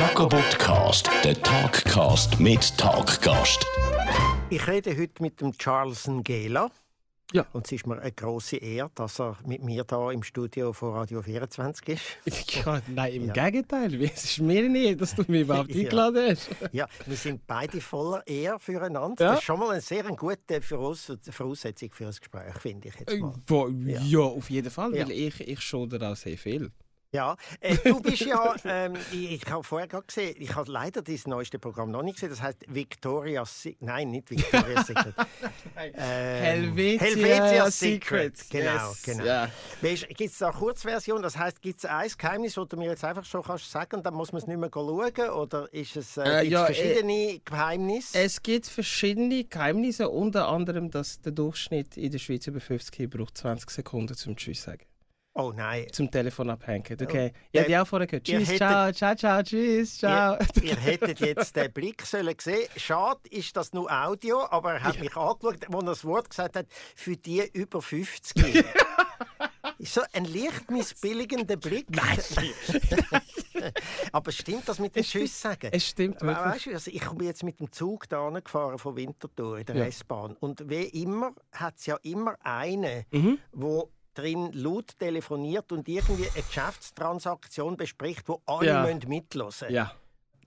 Jacobotcast, der Talkcast mit Talkgast. Ich rede heute mit dem Charles Ngela. Ja. Und es ist mir eine große Ehre, dass er mit mir hier im Studio von Radio 24 ist. Ja, nein, im Ja. Gegenteil. Es ist mir nicht, dass du mich überhaupt eingeladen hast. Ja, wir sind beide voller Ehre füreinander. Ja. Das ist schon mal eine sehr gute Voraus Voraussetzung für ein Gespräch, finde ich jetzt Äh, mal. Wo, ja. auf jeden Fall, Ja. weil ich, ich schulde auch sehr viel. Ja, äh, du bist ja, ähm, ich, ich habe vorher gerade gesehen, ich habe leider das neueste Programm noch nicht gesehen, das heißt Victoria's Secret, nein, nicht Victoria's Secret. Ähm, Helvetia Helvetia's Secret. Secret. Genau, Yes. genau. Ja. Gibt es da eine Kurzversion, das heisst, gibt es ein Geheimnis, das du mir jetzt einfach schon kannst sagen und dann muss man es nicht mehr schauen? Oder ist es, äh, Äh, ja, äh, verschiedene Geheimnisse? Es gibt verschiedene Geheimnisse, unter anderem, dass der Durchschnitt in der Schweiz über 50 braucht 20 Sekunden zum Tschüss sagen. Oh nein. Zum Telefon abhängen. Okay. Ja, Ja, die auch vorher gehört. Tschüss, hättet- ciao, ciao, ciao, tschüss, ciao. Ihr, ihr hättet jetzt den Blick sollen sehen. Schade ist das nur Audio, aber er hat mich angeschaut, als er das Wort gesagt hat, für die über 50. so ein leicht missbilligender Blick. Nein. aber stimmt das mit dem Tschüss sagen? Es stimmt wirklich. Weißt du, also ich bin jetzt mit dem Zug da gefahren von Winterthur in der Ja. S-Bahn. Und wie immer hat es ja immer einen, Mhm. wo drin laut telefoniert und irgendwie eine Geschäftstransaktion bespricht, wo alle Ja. müssen mitlosen Ja.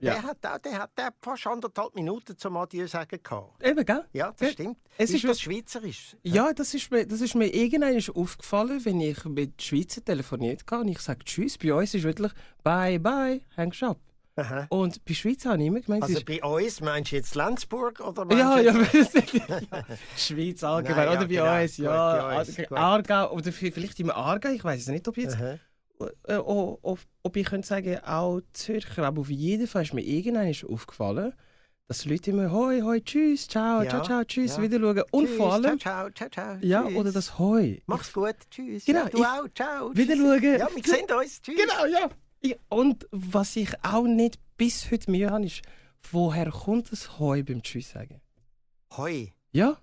Der, Ja. hat, auch- der hat der hat fast anderthalb Minuten zum Adieu sagen gehabt. Eben, gell? Ja, das Ja. stimmt. Es ist, ist das Schweizerisch? Ja, das ist mir, das ist mir irgendwann aufgefallen, wenn ich mit Schweizer telefoniert habe und ich sage Tschüss. Bei uns ist wirklich Bye, bye, hängst ab. Aha. Und bei Schweiz habe ich immer gemeint, Also bei uns meinst du jetzt Lenzburg oder Ja, ja, die Schweiz allgemein, Nein, ja, oder bei genau. uns, Gut, ja. bei uns. Aargau, oder vi- vielleicht im Aargau, ich weiß es nicht, ob jetzt, Aha. äh, o- ob, ob ich könnte sagen, auch Zürcher, aber auf jeden Fall ist mir irgendwann aufgefallen, dass Leute immer Hoi, Hoi, Tschüss, Ciao, Ja, Ciao, Ciao, Tschüss, ja. wieder schauen. Und Tschüss, vor allem, Ciao, ciao, ciao, ciao. ja, Tschüss. oder das Hoi. Mach's gut, tschüss. Genau, ja, du auch, ciao. Wieder tschüss. schauen. Ja, wir sehen uns, tschüss. Genau, ja. Ja. Und was ich auch nicht bis heute Mühe habe, ist, woher kommt das Heu beim Tschüss sagen? Hoi. Ja,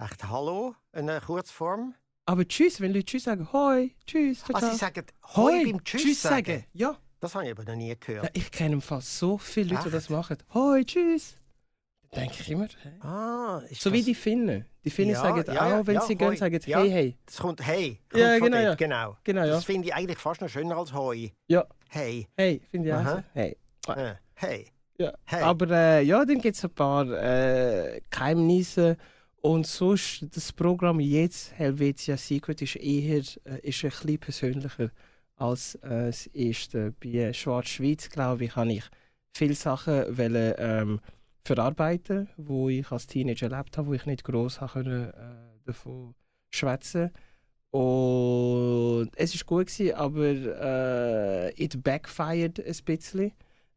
Echt Hallo, eine Kurzform. aber Tschüss, wenn Leute Tschüss sagen, Hoi, Tschüss, ciao, Ah, ciao. sie sagen Hoi beim Tschüss, sagen. sagen. Ja. Das habe ich aber noch nie gehört. ja, ich kenne im Fall so viele Leute, die das machen. Hoi, Tschüss. Denke ich immer, hä? Ah, ist so das, wie die Finnen. Die Finnen Ja, sagen ja, auch, wenn ja, sie Hoi. gehen, sagen Ja. hey, hey. Das kommt Hey. Kommt Ja, genau, ja. genau. Genau, ja. Das finde ich eigentlich fast noch schöner als Hoi. Ja, Hey. hey, finde ich auch Aha. so. Hey. Hey. Ja. Hey. Aber äh, ja, dann gibt es ein paar äh, Geheimnisse. Und sonst, das Programm jetzt, Helvetia Secret, ist eher äh, ist ein bisschen persönlicher als äh, das erste. Bei Schwarz-Schweiz, glaube ich, habe ich viele Sachen wollen, ähm, verarbeiten, wo ich als Teenager erlebt habe, wo ich nicht können, äh, davon schwätzen und es ist gut gewesen, aber äh, it backfired ein bisschen.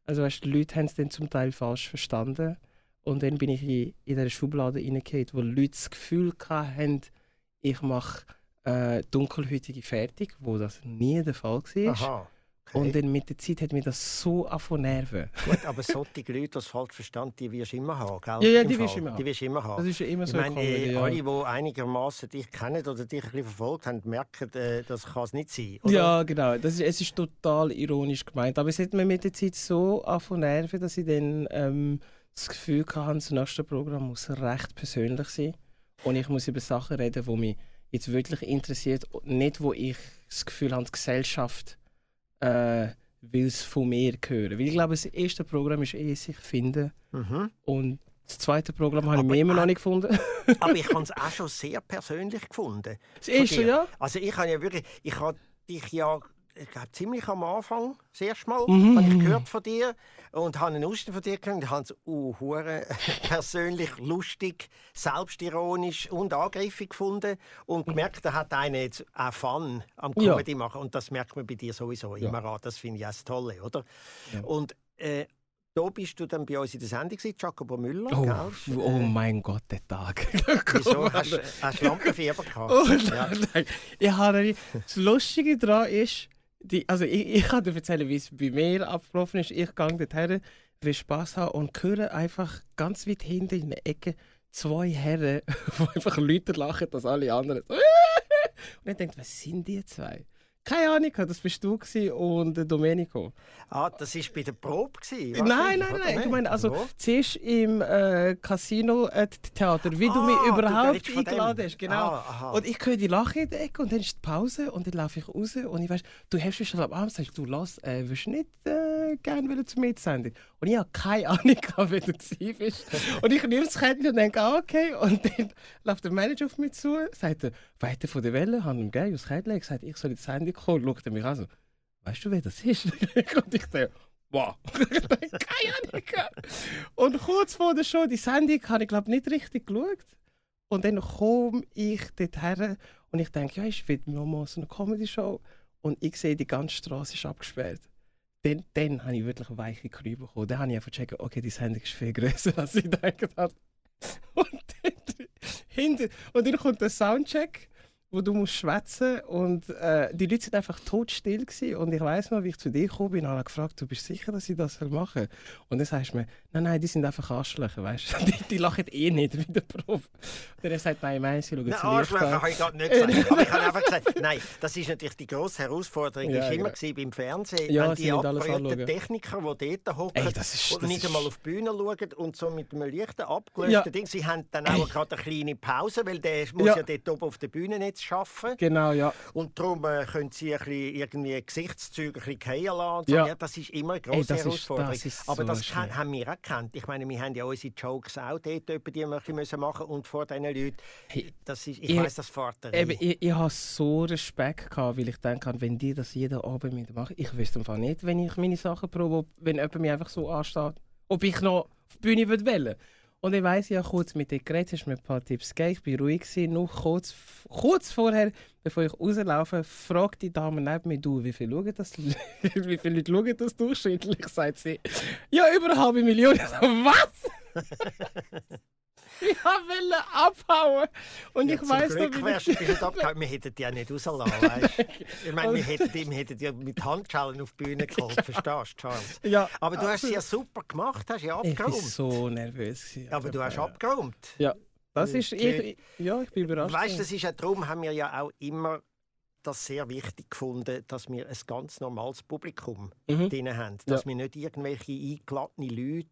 Also weißt, die Leute haben es dann zum Teil falsch verstanden. Und dann bin ich in, in dieser Schublade reingefallen, wo Leute das Gefühl hatten, ich mache äh, Dunkelhütige fertig, wo das nie der Fall war. Aha. Okay. Und dann mit der Zeit hat mich das so angefangen nerven. Gut, aber solche Leute, das falsch verstanden, die wirst du immer haben, gell? Ja, ja, die wirst du immer haben. Die wirst du immer haben. Das ist ja immer ich so meine, gekommen, äh, ja. alle, die einigermaßen dich kennen oder dich ein bisschen verfolgt haben, merken, äh, das kann es nicht sein. Oder? Ja, genau. Das ist, es ist total ironisch gemeint. Aber es hat mir mit der Zeit so angefangen nerven, dass ich dann ähm, das Gefühl hatte, das nächste Programm muss recht persönlich sein. Und ich muss über Sachen reden, die mich jetzt wirklich interessiert. Nicht, wo ich das Gefühl habe, die Gesellschaft äh, will es von mir hören. Weil ich glaube, das erste Programm ist eh sich finden. Mhm. Und das zweite Programm habe ich Aber mir immer noch nicht gefunden. Aber ich habe es auch schon sehr persönlich gefunden. Das erste, ja. Also ich habe ja wirklich, ich habe dich ja, ich glaube ziemlich am Anfang, das erste Mal, Mhm. habe ich gehört von dir und habe einen Ausschnitt von dir gehört und habe es uh, persönlich lustig, selbstironisch und angriffig gefunden und gemerkt, da hat einer jetzt auch Fun am Ja. Comedy machen und das merkt man bei dir sowieso Ja. immer an. Das finde ich auch das Tolle, oder? Ja. Und äh, da bist du dann bei uns in der Sendung, Jacobo Müller, Oh, oh Äh, mein Gott, der Tag. Wieso? Hast du hast du Lampenfieber gehabt? Oh Ja. nein, nein. Ich habe. Das Lustige daran ist, die, also ich, ich kann dir erzählen, wie es bei mir abgelaufen ist. Ich gehe dorthin, will Spass haben und höre einfach ganz weit hinten in der Ecke zwei Herren, die einfach lauter lachen als alle anderen. Und ich denke, was sind die zwei? Keine Ahnung, das bist du und der Domenico. Ah, das war bei der Probe? Gewesen, Nein, nein, nein. Ich meine, also Wo? zuerst im äh, Casino äh, Theater, wie du Ah, mich du überhaupt redest von dem. eingeladen hast. Genau. Ah, und ich höre die Lache in der Ecke und dann ist die Pause und dann laufe ich raus und ich weiß, du hast mich schon am Abend gesagt, du lass, äh, willst du nicht äh, gerne wieder zur Mitsendung? Und ich habe keine Ahnung, wer du bist. und ich nehme das Kettchen und denke, ah, okay. Und dann läuft der Manager auf mich zu, sagt er, weiter von der Welle, haben ihm gegeben, das Kettchen, gesagt, ich soll in die Sendung kommen, schaut mich an so, weißt du, wer das ist? und ich denke, wow, keine Ahnung. Und kurz vor der Show, die Sendung, habe ich glaube nicht richtig geschaut. Und dann komme ich dort her und ich denke, ja, ich will noch mal so eine Comedy-Show. Und ich sehe, die ganze Straße ist abgesperrt. Dann, dann habe ich wirklich weiche Knie bekommen. Dann habe ich einfach gecheckt, okay, die Sendung ist viel größer, als ich gedacht habe. Und dann, hinter, und dann kommt der Soundcheck, wo du musst schwätzen und äh, die Leute sind einfach totstill gewesen. und ich weiß noch, wie ich zu dir gekommen bin, habe gefragt, du bist sicher, dass ich das soll machen? Und dann sagst du mir, nein, nein, die sind einfach Arschlöcher, weißt du, die, die lachen eh nicht wie der Prof. Und er sagt, nein, nein, sie schauen Nein, zu Licht Arschlöcher habe ich gerade nicht gesagt. Aber ich habe einfach gesagt, nein, das ist natürlich die grosse Herausforderung. Ja, ist immer gewesen beim Fernsehen, Ja, wenn die anschauen. Techniker, die dort hocken und das nicht ist- einmal auf die Bühne schauen und so mit einem leichten abgelösten Ja. Ding, sie haben dann auch gerade eine kleine Pause, weil der muss Ja. ja, dort oben auf der Bühne nicht arbeiten. Genau, ja. Und darum äh, können sie ein bisschen, irgendwie Gesichtszüge ein bisschen fallen lassen. So. Ja. ja. das ist immer eine Ey, grosse das ist- Herausforderung. das ist Aber so das schwer. kann, haben wir auch gekannt. Ich meine, wir haben ja unsere Jokes auch dort, etwa, die bisschen müssen machen und vor diesen Leuten. Das ist, ich ich- weiss, das Vater. Eben, ich, ich habe so Respekt gehabt, weil ich denke, wenn die das jeden Abend mit machen, ich wüsste einfach nicht, wenn ich meine Sachen probe, ob, wenn jemand mich einfach so ansteht, ob ich noch auf die Bühne würde wählen. Und ich weiss ja kurz mit dir geredet, hast mir ein paar Tipps gegeben, ich war ruhig, noch kurz, kurz vorher, bevor ich rauslaufe, fragt die Dame neben mir, du, wie viele schauen das, wie viele Leute schauen das durchschnittlich, sagt sie, ja, über eine halbe Million. Was? ich wollte abhauen. Und Ja, ich zum weiss noch, Glück wie wärst du nicht abgehauen. Wir hätten die ja nicht rausgelassen, weißt du? Ich meine, wir hätten, die- wir hätten die mit Handschellen auf die Bühne geholt, verstehst du, Charles? Ja, Aber du hast sie ja super gemacht, hast ja Ich war abgeräumt. so nervös. gewesen, Aber du hast ja. abgeräumt. Ja, das ist. Ich, ja, ich bin überrascht. Weißt du, das ist ja darum, haben wir ja auch immer das sehr wichtig gefunden, dass wir ein ganz normales Publikum Mhm. drin haben. Dass wir nicht irgendwelche eingeladene Leute,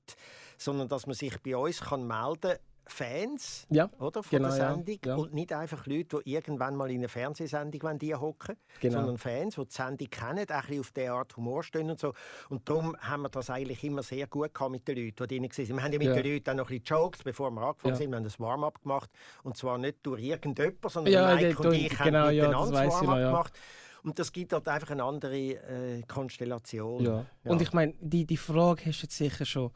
sondern dass man sich bei uns kann melden Fans Ja, oder, von Genau, der ja, Sendung ja. und nicht einfach Leute, die irgendwann mal in einer Fernsehsendung die hocken, Genau. sondern Fans, die die Sendung kennen, auch ein bisschen auf diese Art Humor stehen und so. Und darum haben wir das eigentlich immer sehr gut gehabt mit den Leuten, die drin waren. Wir haben ja mit Ja. den Leuten auch noch ein bisschen joked, bevor wir angefangen Ja. sind. Wir haben das Warm-up gemacht und zwar nicht durch irgendjemanden, sondern Ja, Mike und ich genau, haben ja, miteinander noch, Warm-up ja. gemacht. Und das gibt halt einfach eine andere äh, Konstellation. ja. Ja. Und ich meine, die, die Frage hast du jetzt sicher schon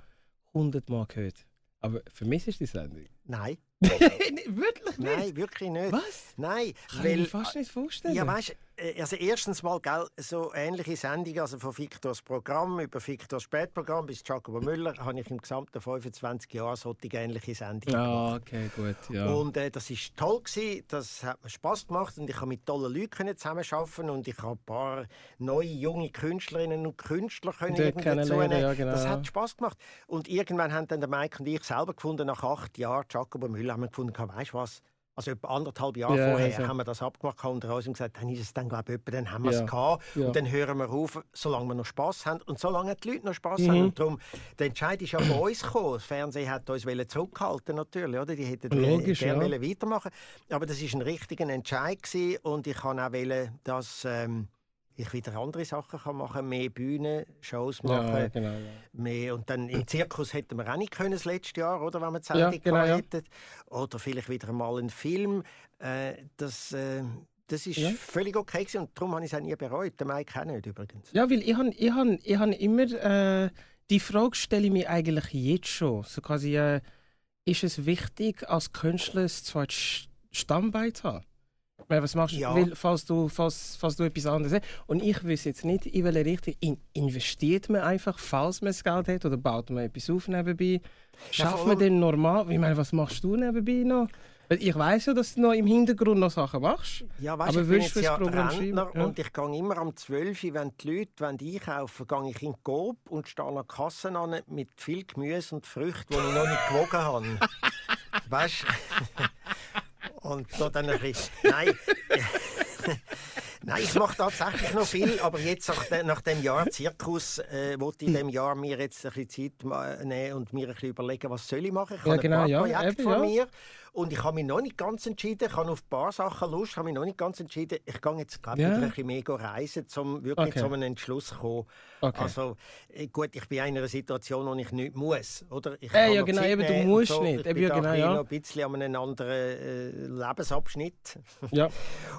hundertmal gehört. Aber für mich ist die Sendung. Nein, Wirklich nicht? nein, wirklich nicht. Was? Nein, Kann ich weil mir fast nicht vorstellen. Ja, weißt also erstens mal, gell, so ähnliche Sendungen, also von Victors Programm über Victors Spätprogramm bis Jacobo Müller, habe ich im gesamten 25 Jahren solche ähnliche Sendungen Ah, gemacht. okay, gut. Ja. Und äh, das ist toll gewesen, das hat mir Spaß gemacht und ich habe mit tollen Leuten zusammenarbeiten und ich habe ein paar neue junge Künstlerinnen und Künstler können kennenlernen, dazu ja, genau, Das ja. hat Spaß gemacht und irgendwann haben dann der Mike und ich selber gefunden nach acht Jahren Jacobo Müller haben wir gefunden, weißt du was? Also etwa anderthalb Jahre Ja, vorher also. haben wir das abgemacht unter uns und gesagt, dann ist es dann glaube ich etwa, dann haben wir es Ja, gehabt und dann hören wir auf, solange wir noch Spaß haben und solange die Leute noch Spaß Mhm. haben und darum der Entscheid ist ja von uns gekommen. Das Fernsehen hat uns zurückhalten natürlich, oder? Die hätten Logisch, gerne ja. weitermachen, aber das ist ein richtiger Entscheid gewesen und ich kann auch wollen, dass ähm, ich wieder andere Sachen kann machen, mehr Bühnen, Shows machen, ja, genau. Ja. mehr und dann im Zirkus hätten wir auch nicht können das letzte Jahr, oder, wenn wir die Ja, Sendung genau, ja. hätten, oder vielleicht wieder mal einen Film. Äh, das, äh, das ist völlig okay gewesen und darum habe ich es auch nie bereut. Der Mike auch nicht übrigens. Ja, weil ich habe ich han, ich han immer äh, die Frage stelle ich mir eigentlich jetzt schon. So quasi, äh, ist es wichtig, als Künstler ein zweites Stammbein zu haben? Ich meine, was machst du, Ja. weil, falls, du, falls, falls du etwas anderes hast? Und ich weiß jetzt nicht, in welche Richtung in, investiert man einfach, falls man das Geld hat, oder baut man etwas auf nebenbei? Schafft man denn normal? Ich meine, was machst du nebenbei noch? Ich weiß ja, dass du noch im Hintergrund noch Sachen machst. Ja, weißt, Aber ich bin willst du fürs ja Programm Rentner? Ja. und ich gehe immer am 12 Uhr, wenn die Leute wollen einkaufen wollen, gehe ich in die Coop und stehe an der Kasse an mit viel Gemüse und Früchten, die ich noch nicht gewogen habe. weißt du? Und da dann ein bisschen... Nein. Nein, ich mache tatsächlich noch viel, aber jetzt nach, de, nach dem Jahr Zirkus äh, wollte ich in dem Jahr mir jetzt ein bisschen Zeit nehmen und mir ein bisschen überlegen, was soll ich machen. Ich Ja, habe genau, ein ja, paar Projekte eben, von ja. mir und ich habe mich noch nicht ganz entschieden. Ich habe auf ein paar Sachen Lust, habe mich noch nicht ganz entschieden. Ich gehe jetzt glaub, Ja. wieder ein bisschen mehr reisen, um wirklich Okay. zu einem Entschluss zu kommen. Okay. Also äh, gut, ich bin in einer Situation, wo ich nicht muss, oder? Ich Äh, ja, genau, Zeit eben, du musst so. nicht. Ich Eben, bin ja, genau, ja. noch ein bisschen an einem anderen äh, Lebensabschnitt. Ja.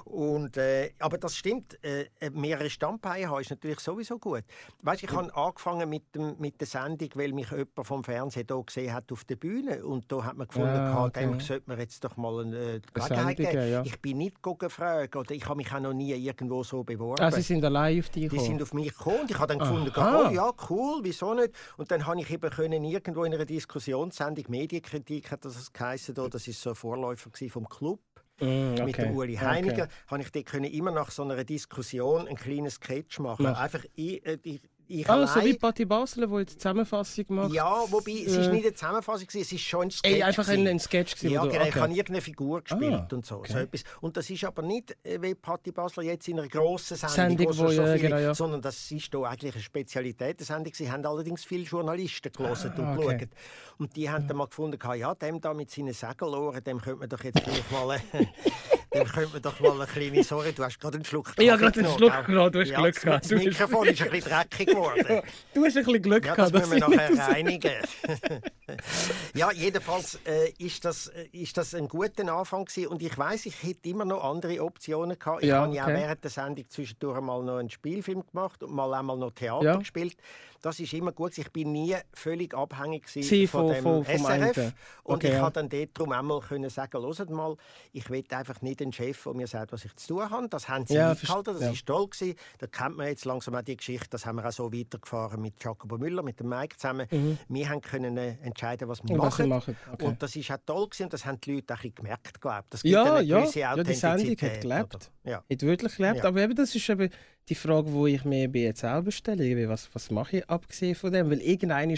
Und, äh, aber das stimmt, äh, mehrere Standbeine haben ist natürlich sowieso gut. Weißt, ich habe angefangen mit, dem, mit der Sendung, weil mich jemand vom Fernsehen hier gesehen hat auf der Bühne und da hat man gefunden, Ah, gehabt, okay. dem sollte man jetzt doch mal eine äh, Eine Gelegenheit geben. ja. Ich bin nicht gefragt oder ich habe mich auch noch nie irgendwo so beworben. Ah, sie sind allein auf dich Die sind auf mich gekommen und ich habe dann gefunden, Aha. oh ja, cool, wieso nicht? Und dann habe ich eben können irgendwo in einer Diskussionssendung, Medienkritik hat das geheißen, da, das ist so ein Vorläufer vom Club Mm, mit okay. dem Uli Okay. Heiniger, habe ich dort können immer nach so einer Diskussion einen kleinen Sketch machen. Mach. Einfach ich, äh, ich, ich Ah, so allein. wie Patti Basler, die jetzt Zusammenfassung macht. Ja, wobei, es ist Äh. nicht eine Zusammenfassung, es ist schon ein Sketch. Ey, einfach ein, ein Sketch gewesen, Ja, genau. Ich okay. habe irgendeine Figur gespielt Ah, und so, okay. so etwas. Und das ist aber nicht äh, wie Patti Basler jetzt in einer grossen Sendung, Sendung, wo wo so viele, genau, ja. sondern das ist hier eigentlich eine Spezialität der Sendung. Sie haben allerdings viele Journalisten gelesen Ah, und okay. geschaut. Und die haben dann mal gefunden, ja, dem da mit seinen Segelohren, dem könnte man doch jetzt vielleicht mal... Dem könnte man doch mal eine kleine... Sorry, du hast gerade einen Schluck habe Kaffee gerade einen genommen, Schluck genommen, du hast ja, Glück das- gehabt. Das Mikrofon ist ein bisschen dreckig geworden. Du hast ein bisschen Glück Ja, das gehabt. müssen wir nachher reinigen. ja, jedenfalls äh, ist, das, äh, ist das ein guter Anfang gewesen. und ich weiß, ich hätte immer noch andere Optionen gehabt. Ich Ja, habe ja auch okay. während der Sendung zwischendurch mal noch einen Spielfilm gemacht und mal einmal noch Theater Ja. gespielt. Das ist immer gut. Ich bin nie völlig abhängig Sie von, von- dem von- vom SRF. einen. Und Okay, ich ja. habe dann dort darum einmal können sagen, hört mal, ich will einfach nicht einen Chef, der mir sagt, was ich zu tun habe. Das haben sie Ja, eingehalten, das ja. ist toll gewesen. Da kennt man jetzt langsam auch die Geschichte, das haben wir auch so weitergefahren mit Jacobo Müller, mit dem Mike zusammen. Wir haben können äh, entscheiden, was wir Und machen. machen. Okay. Und das ist auch toll gewesen und das haben die Leute auch gemerkt, glaube ich. Das gibt Ja, eine ja. gewisse Ja, die Sendung hat Authentizität, gelebt. oder? Ja. Hat wirklich gelebt. Ja. Aber eben, das ist eben die Frage, die ich mir bei jetzt selber stelle. Was, was mache ich abgesehen von dem? Weil irgendwann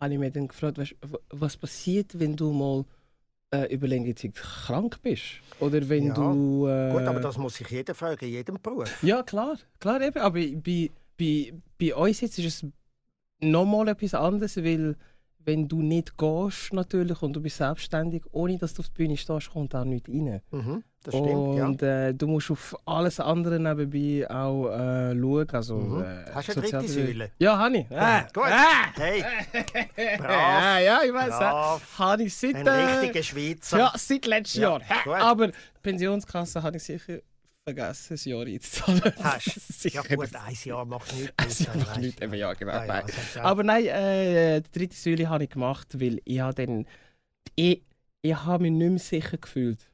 habe ich mir dann gefragt, weißt, was passiert, wenn du mal äh, über längere Zeit krank bist? Oder wenn Ja. du... Äh, Gut, aber das muss sich jeder fragen, jedem Beruf. Ja, klar. Klar eben. Aber bei, bei, bei uns jetzt ist es nochmal etwas anderes, weil wenn du nicht gehst natürlich und du bist selbstständig, ohne dass du auf die Bühne stehst, kommt auch nichts rein. Mhm, das stimmt, ja. Und äh, du musst auf alles andere nebenbei auch äh, schauen. Also, Mhm. äh, Hast du eine dritte Säule? Ja, habe ich. Ja, Äh, gut. äh, Hey, brav. ja, ja, ich weiß. brav. Habe ich seit, Ein äh, richtiger Schweizer. ja, seit letztem Ja, Jahr. Aber Pensionskasse habe ich sicher vergessen, das Jahr einzuzahlen. Hast ist Ja gut, ein Jahr macht nichts. Das aus, macht weißt nichts, du. eben, ja, genau. Ja, ja, nein. Aber nein, äh, die dritte Säule habe ich gemacht, weil ich habe dann... Ich, ich habe mich nicht mehr sicher gefühlt.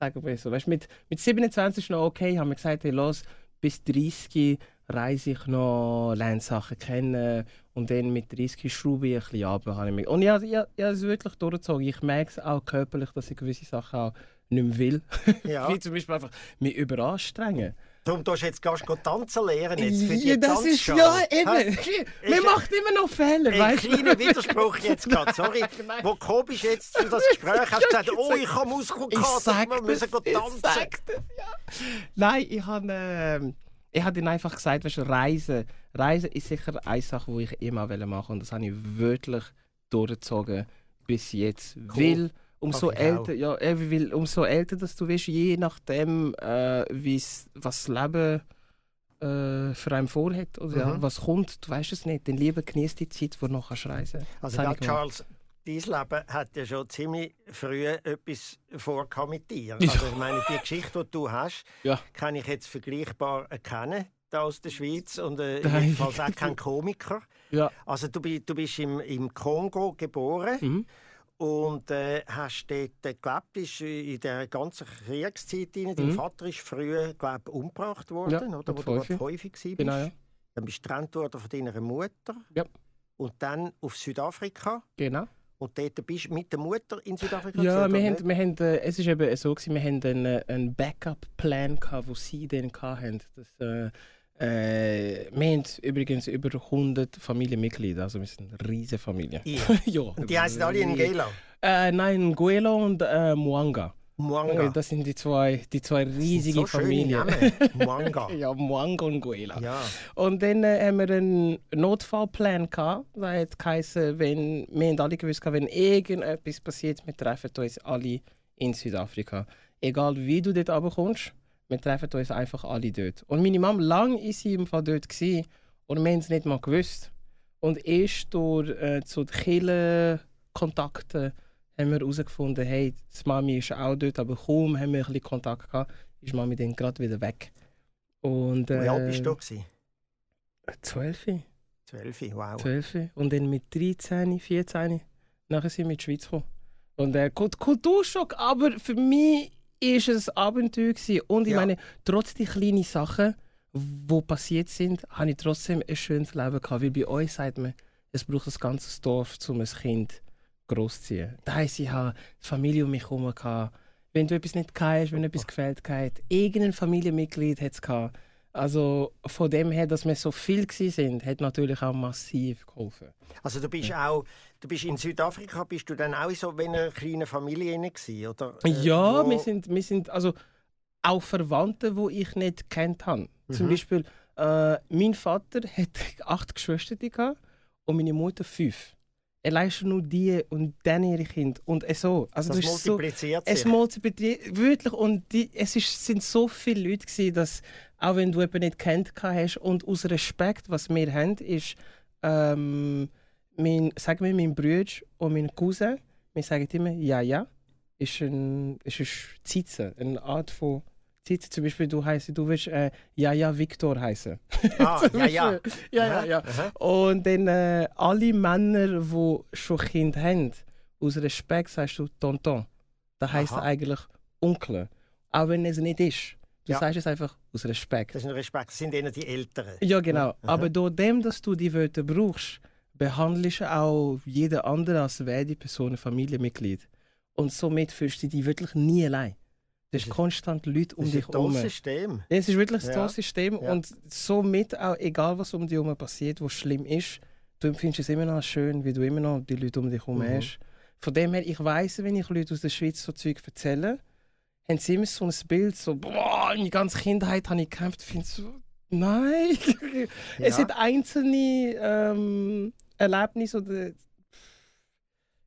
Sagen wir so. Weißt, mit, mit 27 ist noch okay, haben wir gesagt, hey, los, bis 30 reise ich noch, lerne Sachen kennen und dann mit 30 schraube ich ein bisschen ab. habe ich mich- Und ich, habe- ich, habe- ich habe es wirklich durchgezogen. Ich merke es auch körperlich, dass ich gewisse Sachen auch nicht mehr will. Ja. Wie zum Beispiel einfach mich überanstrengen. Darum tust du jetzt gehst du tanzen lernen jetzt für die Ja, das ist ja eben. Man macht immer noch Fehler, Ein weißt du? kleiner Widerspruch jetzt gerade, sorry. Nein. Wo bist jetzt für das Gespräch, hast du gesagt, oh, ich habe Muskelkater, wir müssen das, tanzen. sag das, ja. Nein, ich habe ähm, ich habe ihnen einfach gesagt, weißt du, Reisen, Reisen ist sicher eine Sache, die ich immer machen wollte und das habe ich wirklich durchgezogen bis jetzt. Weil umso auch. älter, ja, eben, weil umso älter dass du wirst, je nachdem, äh, was das Leben äh, für einen vorhat oder ja, Mhm. was kommt, du weißt es nicht. Dann lieber genieß die Zeit, wo du noch kannst reisen. Also gemacht. Charles, dein Leben hat ja schon ziemlich früh etwas vorgehabt mit dir. Ja. Also ich meine, die Geschichte, die du hast, Ja. kann ich jetzt vergleichbar erkennen da aus der Schweiz und äh, jedenfalls auch kein Komiker. Ja. Also du, du bist im, im Kongo geboren Mhm. Und äh, hast dort äh, gelebt, ist in der ganzen Kriegszeit rein. Dein Mhm. Vater ist früher glaub, umgebracht worden, Ja, oder, wo du fünf. gerade häufig warst. Genau, ja. Dann bist du getrennt worden von deiner Mutter. Ja. Und dann auf Südafrika. Genau. Und dort bist du mit der Mutter in Südafrika Ja, wir haben, nicht? wir haben, äh, es ist eben so, gewesen, wir haben einen, äh, einen Backup-Plan, wo sie dann hatten. Das, äh, äh, wir haben übrigens über 100 Familienmitglieder, also wir sind eine riesige Familie. Ihr. ja. Und die heißen alle in Gela. Äh, nein, Nguelo und äh, Mwanga. Mwanga. Das sind die zwei, die zwei riesigen so Familien. Mwanga. ja, Mwanga und Guela. Ja. Und dann äh, haben wir einen Notfallplan gehabt. Da hat geheißen, wenn wir haben alle gewusst, wenn irgendetwas passiert, wir treffen uns alle in Südafrika. Egal wie du dort runterkommst, wir treffen uns einfach alle dort. Und meine Mom lang ist sie im Fall dort gewesen, und wir haben es nicht mal gewusst. Und erst durch äh, zu den Kirchenkontakten haben wir herausgefunden, hey, die Mami ist auch dort, aber kaum haben wir ein bisschen Kontakt gehabt, ist Mami dann gerade wieder weg. Und, äh, Wie alt bist du? Gewesen? 12. 12, wow. 12. Und dann mit 13, 14, nachher sind wir in die Schweiz gekommen. Und äh, Kult- Kulturschock, aber für mich ist es ein Abenteuer gewesen. Und ich Ja. meine, trotz die kleinen Sachen, die passiert sind, habe ich trotzdem ein schönes Leben gehabt. Weil bei uns sagt man, es braucht ein ganzes Dorf, um ein Kind großzuziehen. Das heisst, ich habe die Familie um mich herum. gehabt. Wenn du etwas nicht hast, wenn etwas gefällt hat, irgendein Familienmitglied hat es gehabt. Also von dem her, dass wir so viel sind, hat natürlich auch massiv geholfen. Also du bist auch, du bist in Südafrika, bist du dann auch in so einer kleinen Familie gewesen, oder? Äh, Ja, wo- wir sind, wir sind also auch Verwandte, die ich nicht kennt habe. Zum Mhm. Beispiel, äh, mein Vater hat acht Geschwister gehabt und meine Mutter fünf. Allein schon nur die und dann ihre Kinder. Und äh, so. Also Das ist so, multipliziert es sich. multipliziert wirklich und die, es ist, sind so viele Leute gewesen, dass auch wenn du jemanden nicht kennt hast und aus Respekt, was wir haben, ist ähm, mein, sagen wir, mein Bruder und mein Cousin, wir sagen immer ja ja, ist ein ist ein Zize, eine Art von Zize. Zum Beispiel du heißt, du willst äh, ja ja Victor heißen. Ah, ja, ja. Ja ja ja. Und dann äh, alle Männer, die schon Kinder haben, aus Respekt sagst du Tonton. Das heisst Aha. eigentlich Onkel. Auch wenn es nicht ist. Du Ja. sagst es einfach aus Respekt. Das ist ein Respekt. Das sind eher die Älteren. Ja, genau. Aber durch dem, dass du die Wörter brauchst, behandelst du auch jeden anderen als wäre die Person ein Familienmitglied. Und somit fühlst du dich wirklich nie allein. Das ist- konstant Leute um Das ist ein dich herum. tolles System. Ja, Es ist wirklich ein Ja. System Ja. und somit auch, egal was um dich herum passiert, was schlimm ist, du empfindest es immer noch schön, wie du immer noch die Leute um dich herum Mhm. hast. Von dem her, ich weiss, wenn ich Leute aus der Schweiz so Zeug erzähle, haben sie immer so ein Bild, so, boah, meine ganze Kindheit habe ich gekämpft. Ich finde so, nein. Es Ja. hat einzelne ähm, Erlebnisse oder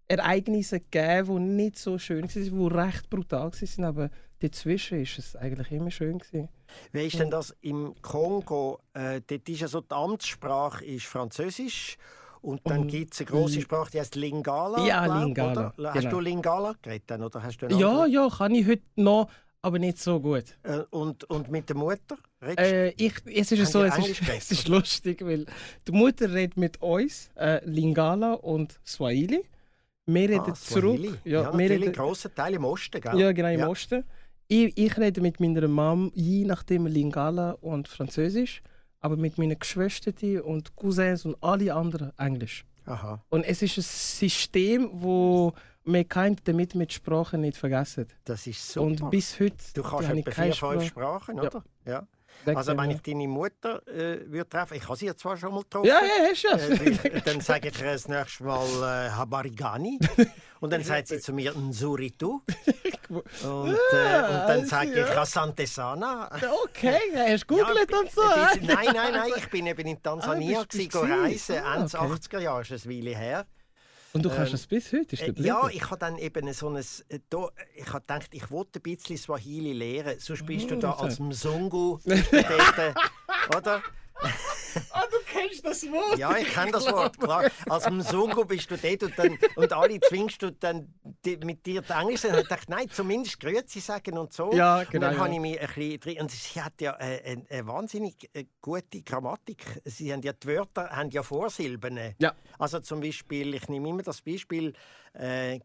Ereignisse gegeben, die nicht so schön waren, die recht brutal waren, aber dazwischen war es eigentlich immer schön. Gewesen. Wie ist denn das im Kongo? Äh, dort ist ja so, die Amtssprache ist Französisch. Und dann gibt es eine große Li- Sprache, die heißt Lingala. Ja, glaub, Lingala, Oder? Hast genau. du Lingala geredet dann, oder hast du Ja, ja, kann ich heute noch, aber nicht so gut. Äh, und, und mit der Mutter? Äh, ich, es ist so, es ist, es ist lustig, weil die Mutter redet mit uns äh, Lingala und Swahili. Wir reden Ah, zurück. Swahili. Ja, Ja, wir reden, grosser Teil im Osten, gell? ja, genau, im Ja. Osten. Ich, ich rede mit meiner Mom je nachdem Lingala und Französisch, aber mit meinen Geschwistern und Cousins und alle anderen Englisch. Aha, Und es ist ein System, wo man kann damit mit Sprachen nicht vergessen. das ist super. Und bis heute du kannst etwa vier, fünf Sprache. Sprachen, Ja. oder? Ja. Weg Also wenn ich deine Mutter äh, würde treffen, ich habe sie ja zwar schon mal getroffen. ja. ja, ja, hast du ja. Äh, dann sage ich ihr das nächste Mal äh, Habarigani. Und dann sagt sie zu mir Nsuritu. Und, äh, und dann sage ich ja. Asante Sana. Okay, hast du gegoogelt und so. das- hä? Nein, nein, nein, ich bin eben in Tansania Ah, bist du gewesen, reisen, Ah, Ende okay. 80er Jahre, ist eine Weile her. Und du kannst Ähm, das bis heute, ist Äh, ja, ich habe dann eben so ein, äh, da, ich habe gedacht, ich wollte ein bisschen Swahili lernen, sonst bist du da Oh, als. Mzungu äh, oder? Du kennst das Wort? Ja, ich kenne das Wort, klar. Als Mzungu bist du dort und, dann, und alle zwingst du dann die, mit dir die Englisch. Und ich dachte, nein, zumindest Grüezi sagen und so. Ja, Und genau, dann ja. habe ich mich ein bisschen drin. Und sie hat ja äh, eine, eine wahnsinnig äh, gute Grammatik. Sie haben ja die Wörter haben ja Vorsilben. Ja. Also zum Beispiel, ich nehme immer das Beispiel, äh,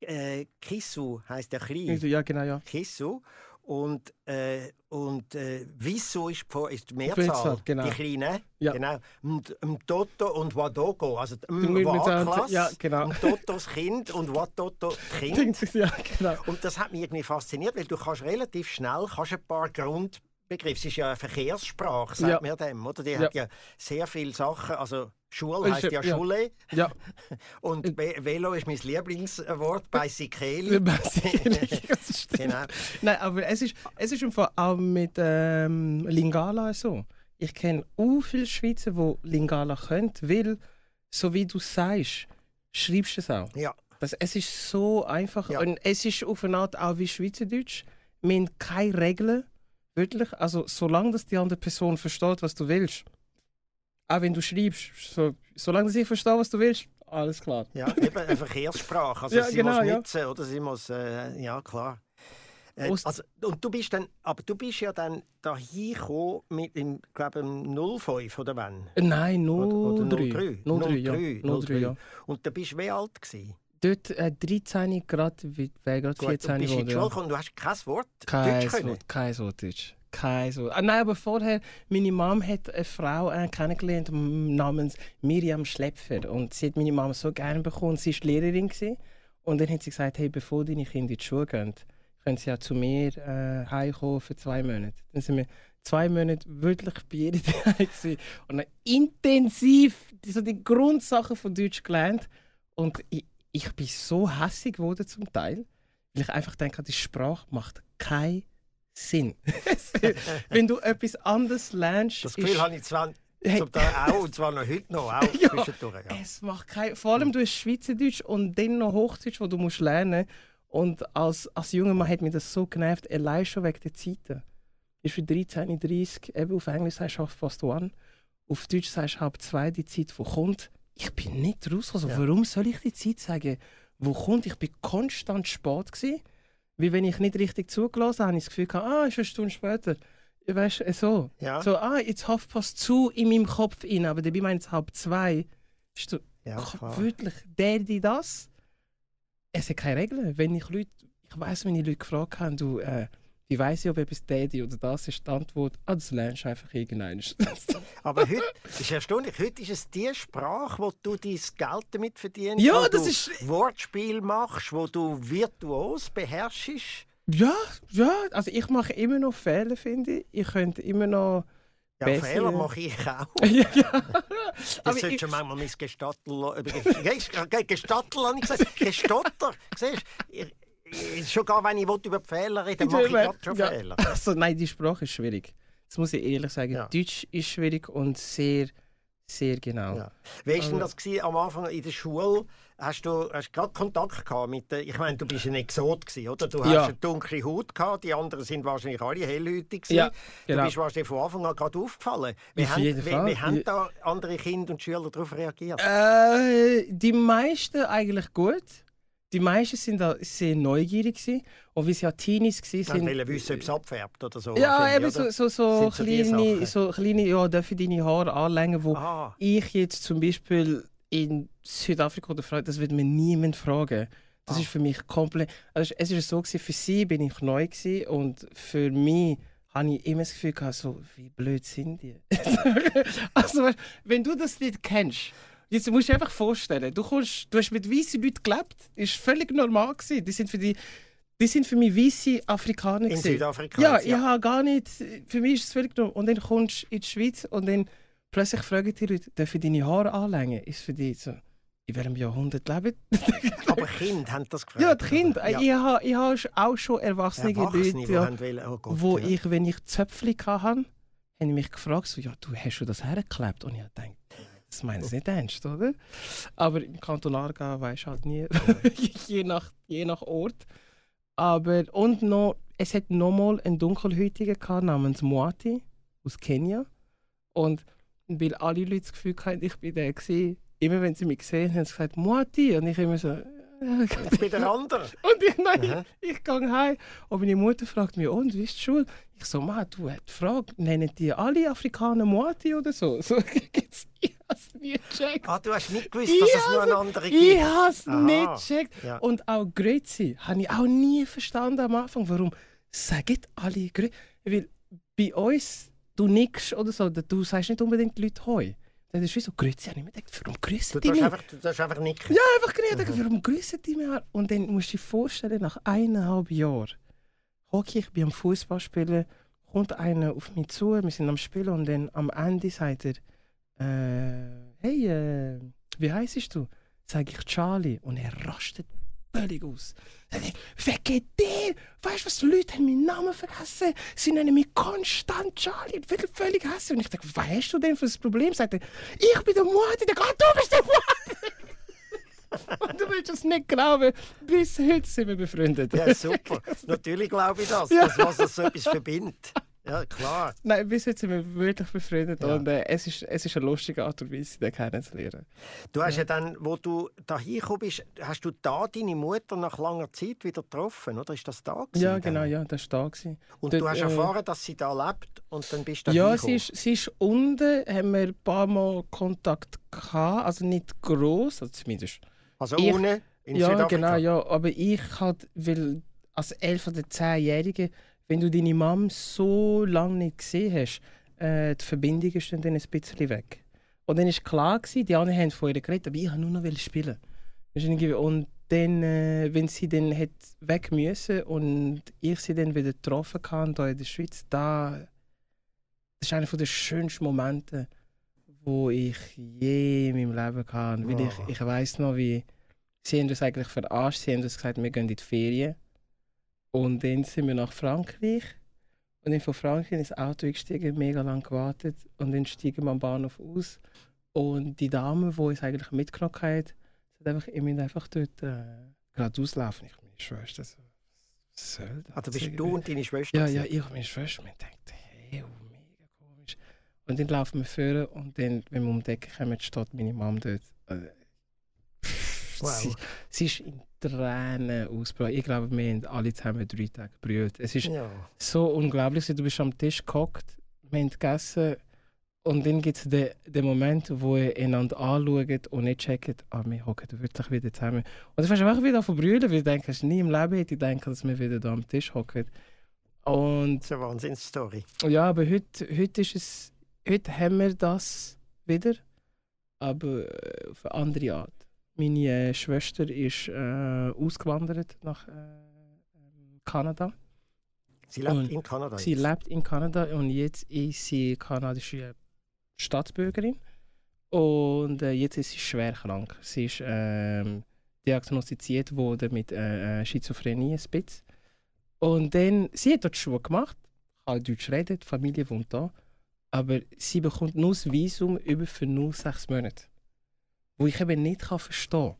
äh, Kissu heißt der Klein. Ja, genau, ja. Kissu. Und, äh, und äh, Wieso ist, die ist die Mehrzahl, Mehrzahl, genau. die Kleinen. Ja. Genau. Und Mtoto und Wadogo, also einem- Wa-Klasse, ja, genau. Mtoto das Kind und Watoto Kind. ja, genau. Und das hat mich irgendwie fasziniert, weil du kannst relativ schnell kannst ein paar Grundbegriffe, es ist ja eine Verkehrssprache, sagt Ja. man dem, oder? Die Ja. hat ja sehr viele Sachen, also Schule Ist heisst ja- ja. Schule. Ja, Und Be Velo ist mein Lieblingswort bei Sikeli. genau. Nein, aber es ist, es ist im Fall auch mit ähm, Lingala so. Ich kenne auch viele Schweizer, die Lingala können, weil, so wie du sagst, schreibst du es auch. Ja. Das, es ist so einfach. Ja. Und es ist auf eine Art auch wie Schweizerdeutsch. Wir haben keine Regeln, wirklich. Also, solange dass die andere Person versteht, was du willst, auch wenn du schreibst, so, solange sie versteht, was du willst, alles klar. Ja, eben eine Verkehrssprache. Also Ja, sie genau, muss ja. nutzen, oder? Sie muss, äh, ja klar. Äh, also, und du bist dann, aber du bist ja dann da hingekommen mit dem, glaube ich, 05 oder wann? Äh, Nein, Oder- oder 03. 03, 03, ja. 03, 03, ja. Und da bist du wie alt gewesen? Dort äh, 13 gerade, gerade Gut, 14 du bist in geworden. die ja. Schule gekommen und du hast kein Wort Kein Deutsch können. Wort, kein Wort Deutsch. Kein Wort. Ah, nein, aber vorher, meine Mom hat eine Frau äh, kennengelernt namens Miriam Schlepfer. Und sie hat meine Mama so gerne bekommen. Sie war Lehrerin. Gewesen. Und dann hat sie gesagt, hey, bevor deine Kinder in die Schule gehen, können sie ja zu mir äh, heimkommen für zwei Monate. Dann sind wir zwei Monate wirklich bei daheim gewesen. und dann intensiv so die Grundsachen von Deutsch gelernt. Und ich, ich bin so hässig geworden zum Teil, weil ich einfach denke, die Sprache macht keinen Sinn. Wenn du etwas anderes lernst, Das Gefühl ist- habe ich zwar Hey. zum Teil auch, und zwar noch heute noch, auch Ja. zwischendurch. Ja. Es macht kein, vor allem du hast Schweizerdeutsch und dann noch Hochdeutsch, wo du musst lernen. Und als, als junger Mann hat mich das so genervt, allein schon wegen der Zeiten. Ist für 13.30 eben auf Englisch sagst du half past one, auf Deutsch sagst du halb zwei die Zeit, die kommt. Ich bin nicht rausgekommen. Also, Ja. Warum soll ich die Zeit sagen, wo kommt? Ich bin konstant spät gewesen. Wie wenn ich nicht richtig zugelassen habe, habe ich das Gefühl gehabt, ah, ist eine Stunde später. Weißt du, so. Ja. So, ah, jetzt halb past zu in meinem Kopf rein, aber dabei meint es halb zwei. Ist du, Ja, klar. wirklich, der, die das? Es hat keine Regeln. Wenn ich Leute, ich weiss, wenn ich Leute gefragt habe, du, äh, wie weiss ich, ob etwas Daddy oder das ist, die Antwort, ah, das lernst du einfach irgendwann. Aber heute, das ist erstaunlich, heute ist es die Sprache, wo du dein Geld damit verdienst, Ja, wo das du ist- Wortspiel machst, wo du virtuos beherrschst. ja, ja, also ich mache immer noch Fehler, finde ich. Ich könnte immer noch... Ja, Besser. Fehler mache ich auch. ja, ja. Das sollte ich- schon manchmal mein Gestattel... Ge- Ge- Gestattel habe ich gesagt. Gestotter. Siehst du? Ich- ich- Schon gar wenn ich über die Fehler rede, mache ich gerade schon Ja. Fehler. Also, nein, die Sprache ist schwierig. Das muss ich ehrlich sagen. Ja. Deutsch ist schwierig und sehr, sehr genau. Ja. Wie war denn Aber- das gewesen, am Anfang in der Schule? Hast du hast gerade Kontakt gehabt mit der, ich meine, du bist ein Exot gewesen, oder? Du hast Ja. eine dunkle Haut gehabt, die anderen sind wahrscheinlich alle gewesen. Ja, genau. Du bist wahrscheinlich von Anfang an gerade aufgefallen. Wie, haben, wie, wie haben da andere Kinder und Schüler darauf reagiert? Äh, die meisten eigentlich gut. Die meisten sind da sehr neugierig gewesen. Und wie sie ja Teenies Sie waren, wollen wissen, ob es abfärbt oder so. Ja, eben so, so, so Sind kleine, so kleine, ja, dürfen deine Haare anlängen, wo Ah, ich jetzt zum Beispiel in Südafrika oder Frankreich, das wird mir niemand fragen. Das Ah. ist für mich komplett. Also es ist so gewesen, für sie bin ich neu gewesen und für mich habe ich immer das Gefühl gehabt, so wie blöd sind die. also wenn du das nicht kennst, jetzt musst du dir einfach vorstellen, du kommst, du hast mit weißen Leuten gelebt, ist völlig normal gewesen. Die sind für die, die sind für mich weiße Afrikaner in. Südafrika. Ja, jetzt, ich habe gar nicht. Für mich ist es völlig normal. Und dann kommst du in die Schweiz und dann plötzlich fragen die Leute, dürfen deine Haare anlängen? Ist für die so, in welchem Jahrhundert leben? Aber Kinder haben das gefragt. ja, die Kinder. Ja. Ich habe ich ha auch schon erwachsene, Erwachsene, Leute, die ja, wollen, oh Gott, wo ja. ich, wenn ich Zöpfchen hatte, haben mich gefragt, so, ja, du hast schon das hergeklebt? Und ich habe gedacht, das meinen sie nicht ernst, oder? Aber im Kanton Aargau du halt nie, je, nach, je nach Ort. Aber, und noch, es hat nochmal einen Dunkelhäutigen gehabt, namens Moati aus Kenia. Und weil alle Leute das Gefühl hatten, ich bin der gewesen, immer wenn sie mich gesehen haben, haben sie gesagt, Moati. Und ich immer so, Jetzt bei der anderen. und ich, nein, Aha. ich gehe heim. Und meine Mutter fragt mich, und wie ist die Schule? Ich so, Mann, du hast die Frage, nennen die alle Afrikaner Moati oder so? so ich habe es nie gecheckt. Ah, du hast nicht gewusst, dass es nur eine andere gibt. Ich habe es nicht gecheckt. Ja. Und auch Grüezi habe ich auch nie verstanden am Anfang. Warum sagen alle Grüezi? Weil bei uns, du nickst oder so, du sagst nicht unbedingt die Leute Hoi. Dann ist es wie so, habe ich mir gedacht, warum grüßen die mich? einfach, du darfst einfach nicken. Ja, einfach geredet. Warum grüßen die mich? Und dann musst du dir vorstellen, nach eineinhalb Jahren hocke ich beim Fußballspielen, kommt einer auf mich zu, wir sind am Spielen und dann am Ende sagt er, hey, äh, wie heisst du? Sag ich Charlie. Und er rastet völlig aus. Er, wer geht dir? Weißt du was, die Leute haben meinen Namen vergessen. Sie nennen mich konstant Charlie und will völlig hassen. Und ich dachte, was hast du denn für ein Problem? Sagt er, ich bin der. Ich dachte, ah, du bist der Mutti. Und du willst es nicht glauben, bis heute sind wir befreundet. Ja, super. Natürlich glaube ich das, Ja. dass was das so etwas verbindet. Ja, klar. Nein, bis heute sind wir wirklich befreundet Ja. und äh, es, ist, es ist eine lustige Art und Weise, den kennenzulernen. Du hast ja dann, wo du da hingekommen bist, hast du da deine Mutter nach langer Zeit wieder getroffen, oder? Ist das da gewesen Ja, dann? genau, ja, das war da. Gewesen. Und Dort, du hast äh, erfahren, dass sie da lebt und dann bist du da Ja, sie ist, sie ist unten, haben wir ein paar Mal Kontakt gehabt, also nicht gross, also zumindest. Also ich- ohne in ja, Südafrika. genau, ja, aber ich halt, weil als 11- oder 10-Jährige, wenn du deine Mom so lange nicht gesehen hast, äh, die Verbindung ist dann ein bisschen weg. Und dann war klar, gewesen, die anderen haben von ihr geredet, aber ich wollte nur noch spielen. Und dann, äh, wenn sie dann hat weg müssen und ich sie dann wieder getroffen habe, hier in der Schweiz, da, das ist einer der schönsten Momente, wo ich je in meinem Leben hatte. Weil ich, Oh. ich weiß noch, wie sie haben uns eigentlich verarscht. Sie haben uns gesagt, wir gehen in die Ferien. Und dann sind wir nach Frankreich. Und dann von Frankreich ins Auto eingestiegen, mega lang gewartet. Und dann steigen wir am Bahnhof aus. Und die Dame, die uns eigentlich mitgenommen hat, hat einfach, ich müsste einfach dort äh, gerade auslaufen. Ich meine Schwester, so, was soll das? Also bist irgendwie? du und deine Schwester? Ja, ja, ich und meine Schwester, wir dachten, hey, oh, mega komisch. Und dann laufen wir vor und dann, wenn wir um die Ecke kommen, steht meine Mom dort. Äh, Wow. sie, sie ist in Tränen ausgebrochen. Ich glaube, wir haben alle zusammen drei Tage gebrüllt. Es ist Ja. so unglaublich. Du bist am Tisch gehockt, wir haben gegessen und dann gibt es den, den Moment, wo ihr einander anschaut und nicht checkt, ah, wir hocken wirklich wieder zusammen. Und dann fängst du einfach wieder an zu brüllen, weil du denkst, nie im Leben hätte ich gedacht, dass wir wieder da am Tisch hocken. Und Das ist eine Wahnsinnsstory. ja, aber heute, heute ist es, heute haben wir das wieder, aber äh, auf eine andere Art. Meine äh, Schwester ist äh, ausgewandert nach äh, ähm, Kanada. Sie lebt Und in Kanada. Sie jetzt. lebt in Kanada und jetzt ist sie kanadische Staatsbürgerin. Und äh, jetzt ist sie schwer krank. Sie ist ähm, diagnostiziert worden mit äh, äh, Schizophrenie, bisschen. Und dann, sie hat dort Schule gemacht, kann Deutsch reden, die Familie wohnt da. Aber sie bekommt nur das Visum über für nur sechs Monate. Wo ich eben nicht kann verstehen kann.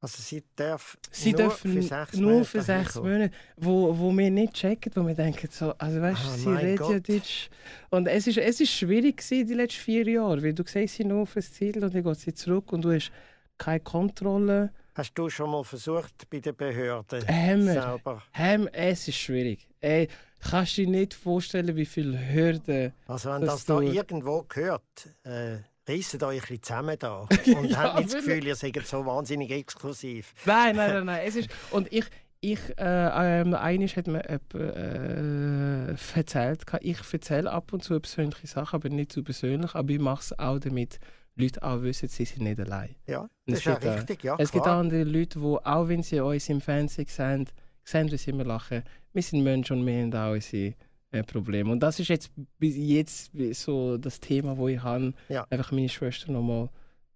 Also sie darf Sie nur dürfen für sechs nur Monate für sechs. Monate, wo, wo wir nicht checken, wo wir denken, so, also weißt Ah, sie redet ja. Deutsch. Und es ist, es ist schwierig gewesen, die letzten vier Jahre, weil du siehst sie nur auf das Ziel und dann geht sie zurück und du hast keine Kontrolle. Hast du schon mal versucht bei den Behörden wir. selber? Hem, es ist schwierig. Ey, kannst du dir nicht vorstellen, wie viele Hürden. Also wenn Dass das da irgendwo gehört, äh, reissen euch ein bisschen zusammen da und Ja, habt nicht das. Gefühl, ihr seid so wahnsinnig exklusiv. Nein, nein, nein, nein. Es ist, und ich, ich äh, ähm, eines hat mir äh, erzählt, ich erzähle ab und zu persönliche Sachen, aber nicht zu persönlich, aber ich mache es auch, damit Leute auch wissen, sie sind nicht allein. Ja, das ist ja gibt, richtig, ja es gibt klar. andere Leute, die, auch wenn sie uns im Fernsehen sehen, sehen, wie sie immer lachen. Wir sind Menschen und wir haben auch unsere äh, Probleme. Und das ist jetzt bis jetzt so das Thema, wo ich habe, Ja. einfach meine Schwester nochmal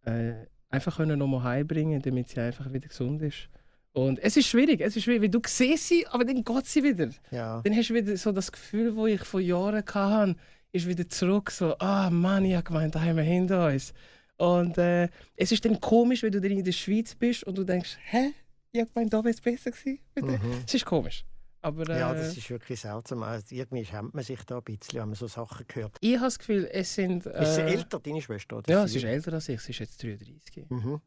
äh, einfach können noch mal heimbringen, damit sie einfach wieder gesund ist. Und es ist schwierig, es ist schwierig, weil du siehst sie, aber dann geht sie wieder. Ja. Dann hast du wieder so das Gefühl, das ich vor Jahren hatte, ist wieder zurück, so, ah Mann, ich habe gemeint, da haben wir hinter uns. Und äh, es ist dann komisch, wenn du dann in der Schweiz bist und du denkst, hä, ich habe gemeint, da wäre es besser gewesen. Mhm. Es ist komisch. Aber äh, ja, das ist wirklich seltsam. Also irgendwie schämt man sich da ein bisschen, wenn man so Sachen hört. ich habe das Gefühl, es sind... Äh, Ist sie älter, deine Schwester? Oder Ja, sie ist älter als ich, sie ist jetzt 33. Mhm.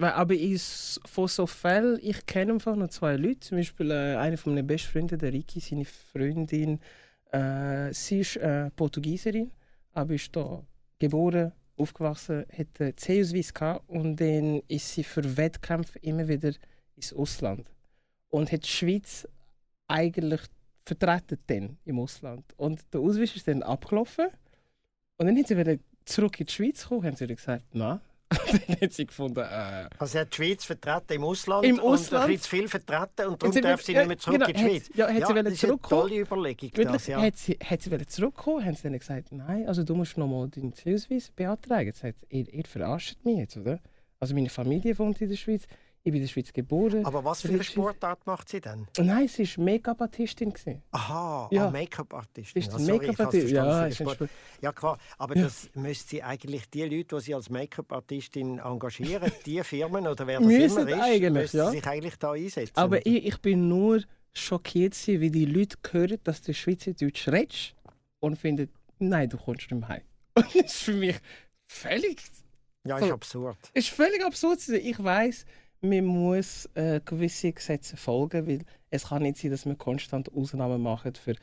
Aber ich, von so Fällen, ich kenne einfach noch zwei Leute. Zum Beispiel äh, einer von meinen besten Freunden, der Ricky, seine Freundin. Äh, sie ist äh, Portugieserin, aber ist da geboren, aufgewachsen, hat äh, C-Ausweis gehabt und dann ist sie für Wettkämpfe immer wieder ins Ausland. Und hat die Schweiz eigentlich vertreten dann im Ausland. Und der Ausweis ist dann abgelaufen. Und dann haben sie wieder zurück in die Schweiz gekommen, haben sie wieder gesagt, na, dann hat sie gefunden, äh, Also sie hat die Schweiz vertreten im Ausland, Im und ein Ausland. bisschen zu viel vertreten und darum sie darf sie ja, nicht mehr zurück genau, in die hat- Schweiz. ja, hat sie wollen das ist eine tolle Überlegung. wirklich, Das, ja. hat, sie, hat sie zurückkommen, haben sie dann gesagt, nein, also du musst nochmal deinen Ausweis beantragen. Sie sagt, ihr, ihr verarscht mich jetzt, oder? Also meine Familie wohnt in der Schweiz, ich bin in der Schweiz geboren. Aber was für in eine Sportart macht sie denn? Nein, sie war Make-up-Artistin. Aha, Ja. ah, Make-up-Artist. Ist ein Make-up-Artist? Ja, ist ja, klar. Aber Ja. das müsste sie eigentlich die Leute, die sie als Make-up-Artistin engagieren, die Firmen oder wer das Müssen immer ist, eigentlich, müssten ja. sich eigentlich da einsetzen. Aber ich, ich bin nur schockiert, wie die Leute hören, dass du Schweizerdeutsch redest und finden, nein, du kommst nicht mehr heim. Das ist für mich völlig, ja, ist absurd. ist völlig absurd. Ich weiß, man muss äh, gewisse Gesetze folgen, weil es kann nicht sein, dass wir konstant Ausnahmen machen für,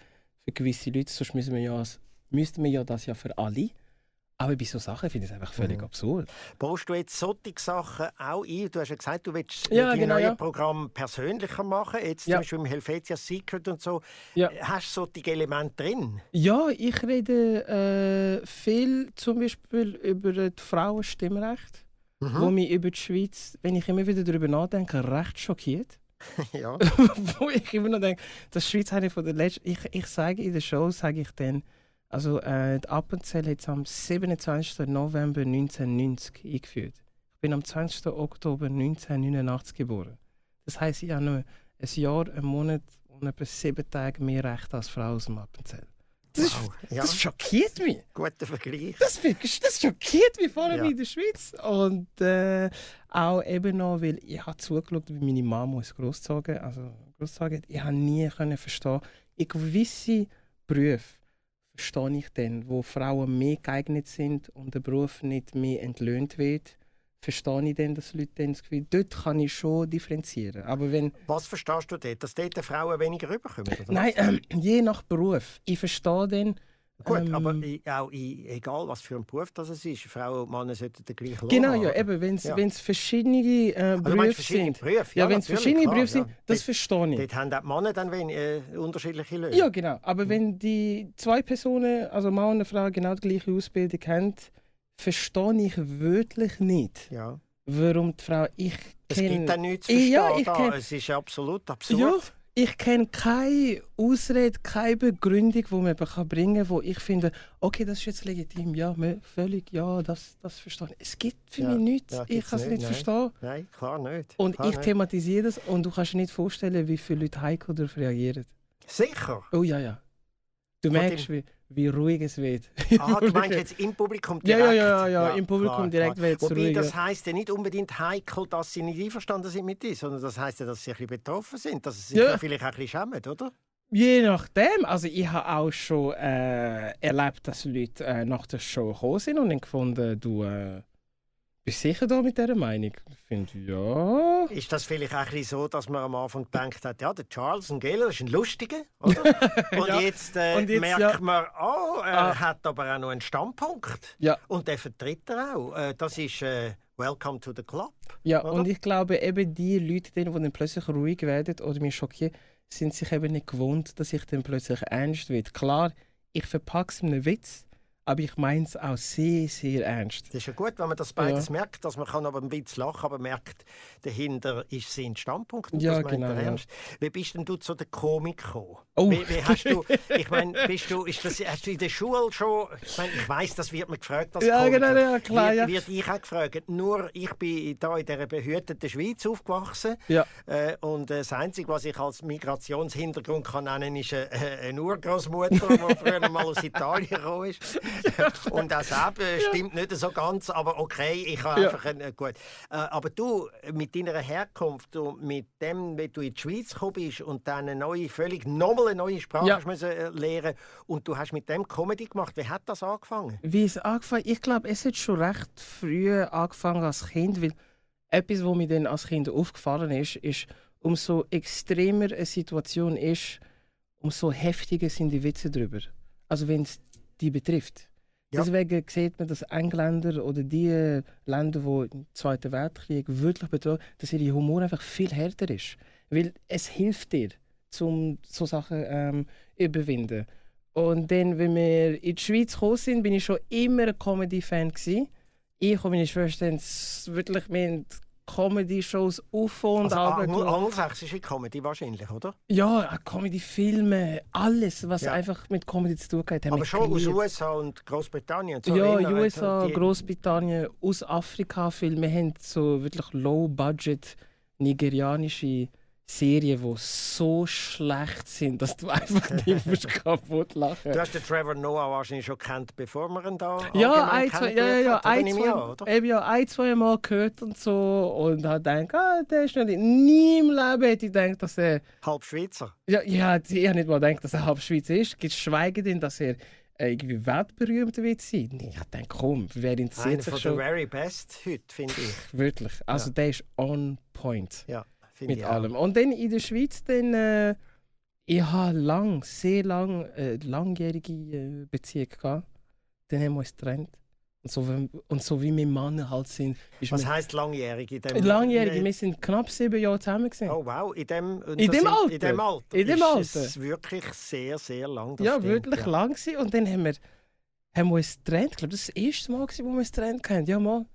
für gewisse Leute. Sonst müssen wir ja, müssten wir ja das ja für alle. Aber bei solchen Sachen finde ich es einfach völlig Mhm. absurd. Baust du jetzt solche Sachen auch ein? Du hast ja gesagt, du willst Ja, die genau, neuen ja. Programme persönlicher machen. Jetzt Ja. zum Beispiel im Helvetia Secret und so. Ja. Hast du solche Elemente drin? Ja, ich rede äh, viel zum Beispiel über das Frauenstimmrecht, Mhm. wo mich über die Schweiz, wenn ich immer wieder darüber nachdenke, recht schockiert. ja. wo ich immer noch denke, die Schweiz eine von der letzten. Ich, ich sage in der Show, sage ich dann, also äh, die Appenzell hat es am 27. November 1990 eingeführt. Ich bin am 20. Oktober 1989 geboren. Das heisst, ich habe nur ein Jahr, einen Monat und etwa sieben Tage mehr Recht als Frau aus dem Appenzell. Das, ist, Wow. Ja, das schockiert mich. guter Vergleich. Das, das schockiert mich vor allem Ja. in der Schweiz. Und äh, auch eben noch, weil ich habe zugeschaut, wie meine Mama uns großgezogen also großgezogen hat. Ich habe nie können verstehen, in gewisse Berufe verstehe ich dann, wo Frauen mehr geeignet sind und der Beruf nicht mehr entlöhnt wird, verstehe ich dann, dass Leute dann das Gefühl dort kann ich schon differenzieren. Aber wenn, Was verstehst du dort? Dass dort die Frauen weniger rüberkommen? oder nein, ähm, je nach Beruf. Ich verstehe dann, Gut, ähm, aber auch egal, was für ein Beruf das es ist, Frauen und Männer sollten den gleichen Lohn Genau, haben. ja, eben, wenn es Ja. verschiedene äh, Also, Berufe meinst verschiedene sind. Berufe? Ja, wenn es verschiedene klar, Berufe sind, ja. das Dort- verstehe ich. Dort haben auch die Männer dann wen, äh, unterschiedliche Löhne. Ja, genau. Aber wenn die zwei Personen, also Mann und Frau, genau die gleiche Ausbildung haben, verstehe ich wirklich nicht, Ja. warum die Frau. Ich Es gibt dann nichts zu verstehen. Ja, ich kenn- Es ist absolut absurd. Ja, ich kenne keine Ausrede, keine Begründung, die man kann bringen kann, wo ich finde, okay, das ist jetzt legitim, ja, völlig, ja, das, das verstehe ich. Es gibt für Ja, mich nichts, ja, ich kann es nicht, nicht verstehen. Nein, klar nicht. Und klar ich nicht. thematisiere das und du kannst dir nicht vorstellen, wie viele Leute heikel darauf reagieren. Sicher. Oh ja, ja. Du merkst, wie, wie ruhig es wird. Ah, du meinst jetzt im Publikum Ja, direkt? ja, ja, ja, im Publikum direkt wird's Wobei ruhiger. das heisst ja nicht unbedingt heikel, dass sie nicht einverstanden sind mit dir, sondern das heisst ja, dass sie ein bisschen betroffen sind, dass sie sich Ja. ja. vielleicht auch ein bisschen schämen, oder? Je nachdem. Also ich habe auch schon äh, erlebt, dass Leute äh, nach der Show gekommen sind und dann gefunden, du äh, bist sicher da mit dieser Meinung. Ich finde, ja. Ist das vielleicht auch ein so, dass man am Anfang gedacht hat, ja, der Charles Geller ist ein Lustiger, oder? Und Ja. jetzt, äh, Und jetzt, merkt ja. man, oh, er Ah. hat aber auch noch einen Standpunkt. Ja. Und den vertritt er auch. Äh, das ist äh, Welcome to the Club. Ja, Oder? und ich glaube eben die Leute, die dann plötzlich ruhig werden oder mich schockieren, sind sich eben nicht gewohnt, dass ich dann plötzlich ernst wird. Klar, ich verpacke es in einen Witz, aber ich meine es auch sehr, sehr ernst. Das ist ja gut, wenn man das beides merkt, dass man kann aber ein bisschen lachen, aber merkt, dahinter ist sein Standpunkt und Ja, das genau, ja. Wie bist denn du zu der Komik gekommen? Oh. Wie, wie hast du, ich meine, bist du, ist das, hast du in der Schule schon, ich meine, ich weiss, das wird mir gefragt als Ja, Komiker. genau, ja, klar, wird, ja. wird ich auch gefragt. Nur ich bin da in dieser behüteten Schweiz aufgewachsen Ja. äh, und äh, das Einzige, was ich als Migrationshintergrund kann nennen, ist äh, äh, eine Urgroßmutter, die früher mal aus Italien gekommen ist. und das eben stimmt nicht so ganz, aber okay, ich habe einfach ein, äh, gut. Äh, aber du mit deiner Herkunft und mit dem, wie du in die Schweiz gekommen bist und dann eine neue, völlig nochmal eine neue Sprache Ja. müssen, äh, lernen und du hast mit dem Comedy gemacht. Wie hat das angefangen? Wie es angefangen Ich glaube, es hat schon recht früh angefangen als Kind, weil etwas, was mir dann als Kind aufgefallen ist, ist, umso extremer eine Situation ist, umso heftiger sind die Witze drüber. Also wenn es die betrifft. Ja. Deswegen sieht man, dass Engländer oder die Länder, die im Zweiten Weltkrieg wirklich betroffen dass ihr Humor einfach viel härter ist. Weil es hilft dir, um so Sachen ähm, überwinden. Und dann, wenn wir in die Schweiz gekommen sind, bin ich schon immer ein Comedy-Fan. ich und meine Schwester wirklich wir haben Comedy-Shows auf und Also, ab geschaut. angelsächsische Comedy wahrscheinlich, oder? Ja, Comedy-Filme, alles, was Ja. einfach mit Comedy zu tun hat. Aber schon aus. USA und Großbritannien. So Ja, eher, USA, die- Großbritannien, aus Afrika Filme haben so wirklich low-budget nigerianische Serien, die so schlecht sind, dass du einfach nicht musst kaputt lachen. Du hast den Trevor Noah wahrscheinlich schon kennt, bevor wir ihn da Ja, ein, zwei, ja, ja, ja, ein, zwei, eben ja, ein, zwei Mal gehört und so und hat gedacht, ah, der ist noch nicht, nie im Leben hätte ich gedacht, dass er, Halb Schweizer. ja, ja, ich habe nicht mal gedacht, dass er halb Schweizer ist, geschweige denn, dass er irgendwie weltberühmt wird sein. Ich dachte, komm, wer Einer interessiert sich von schon? der very best heute, finde ich. Wirklich, also der ist on point. Ja, finde mit ich auch. allem. Und dann in der Schweiz, dann, äh, ich habe lang, sehr lang, äh, langjährige äh, Beziehung gehabt. Dann haben wir uns getrennt. Und so, wie- und so wie wir Männer halt sind, ist Was heisst langjährig in dem langjährige, wir sind knapp sieben Jahre zusammen gewesen. Oh wow, in dem, In dem Alter? In dem Alter. In dem ist Alter. es wirklich sehr, sehr lang. ja, stimmt, wirklich ja. lang gewesen. Und dann haben wir, haben wir uns getrennt. Ich glaube, das war das erste Mal, gewesen, wo wir uns getrennt haben. Ja, mal.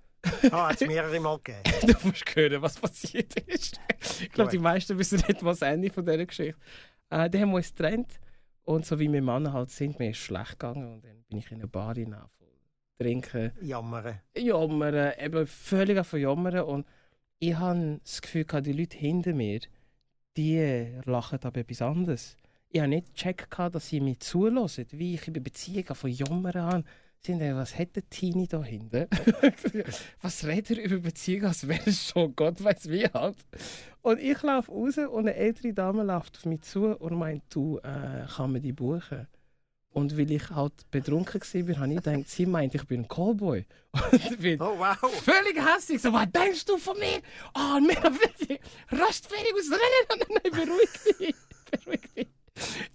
Ah, hat es mehrere Mal gegeben. du musst hören, was passiert ist. ich glaube, die meisten wissen nicht, was das Ende von dieser Geschichte äh, Dann haben wir uns getrennt. Und so wie wir Männer halt sind, mir ist es schlecht gegangen. Und dann bin ich in eine Bar hinein, trinken, Jammern. jammern, eben völlig von jammern. Und ich habe das Gefühl, gehabt, die Leute hinter mir, die lachen aber etwas anderes. Ich habe nicht gecheckt, dass sie mir zulassen, wie ich über Beziehungen von jammern habe. Haben, was hat der Teenie da hinten? was redet er über Beziehungen, als wäre es schon Gott weiß wie halt. Und ich laufe raus und eine ältere Dame läuft auf mich zu und meint, du, äh, kann man die buchen? Und weil ich halt betrunken war, habe ich gedacht, sie meint, ich bin ein Callboy. Und bin Oh wow. völlig hässlich. So, was denkst du von mir? Ah, oh, mir wird rastfertig aus. Nein, nein, nein, nein, beruhig dich. Beruhig dich.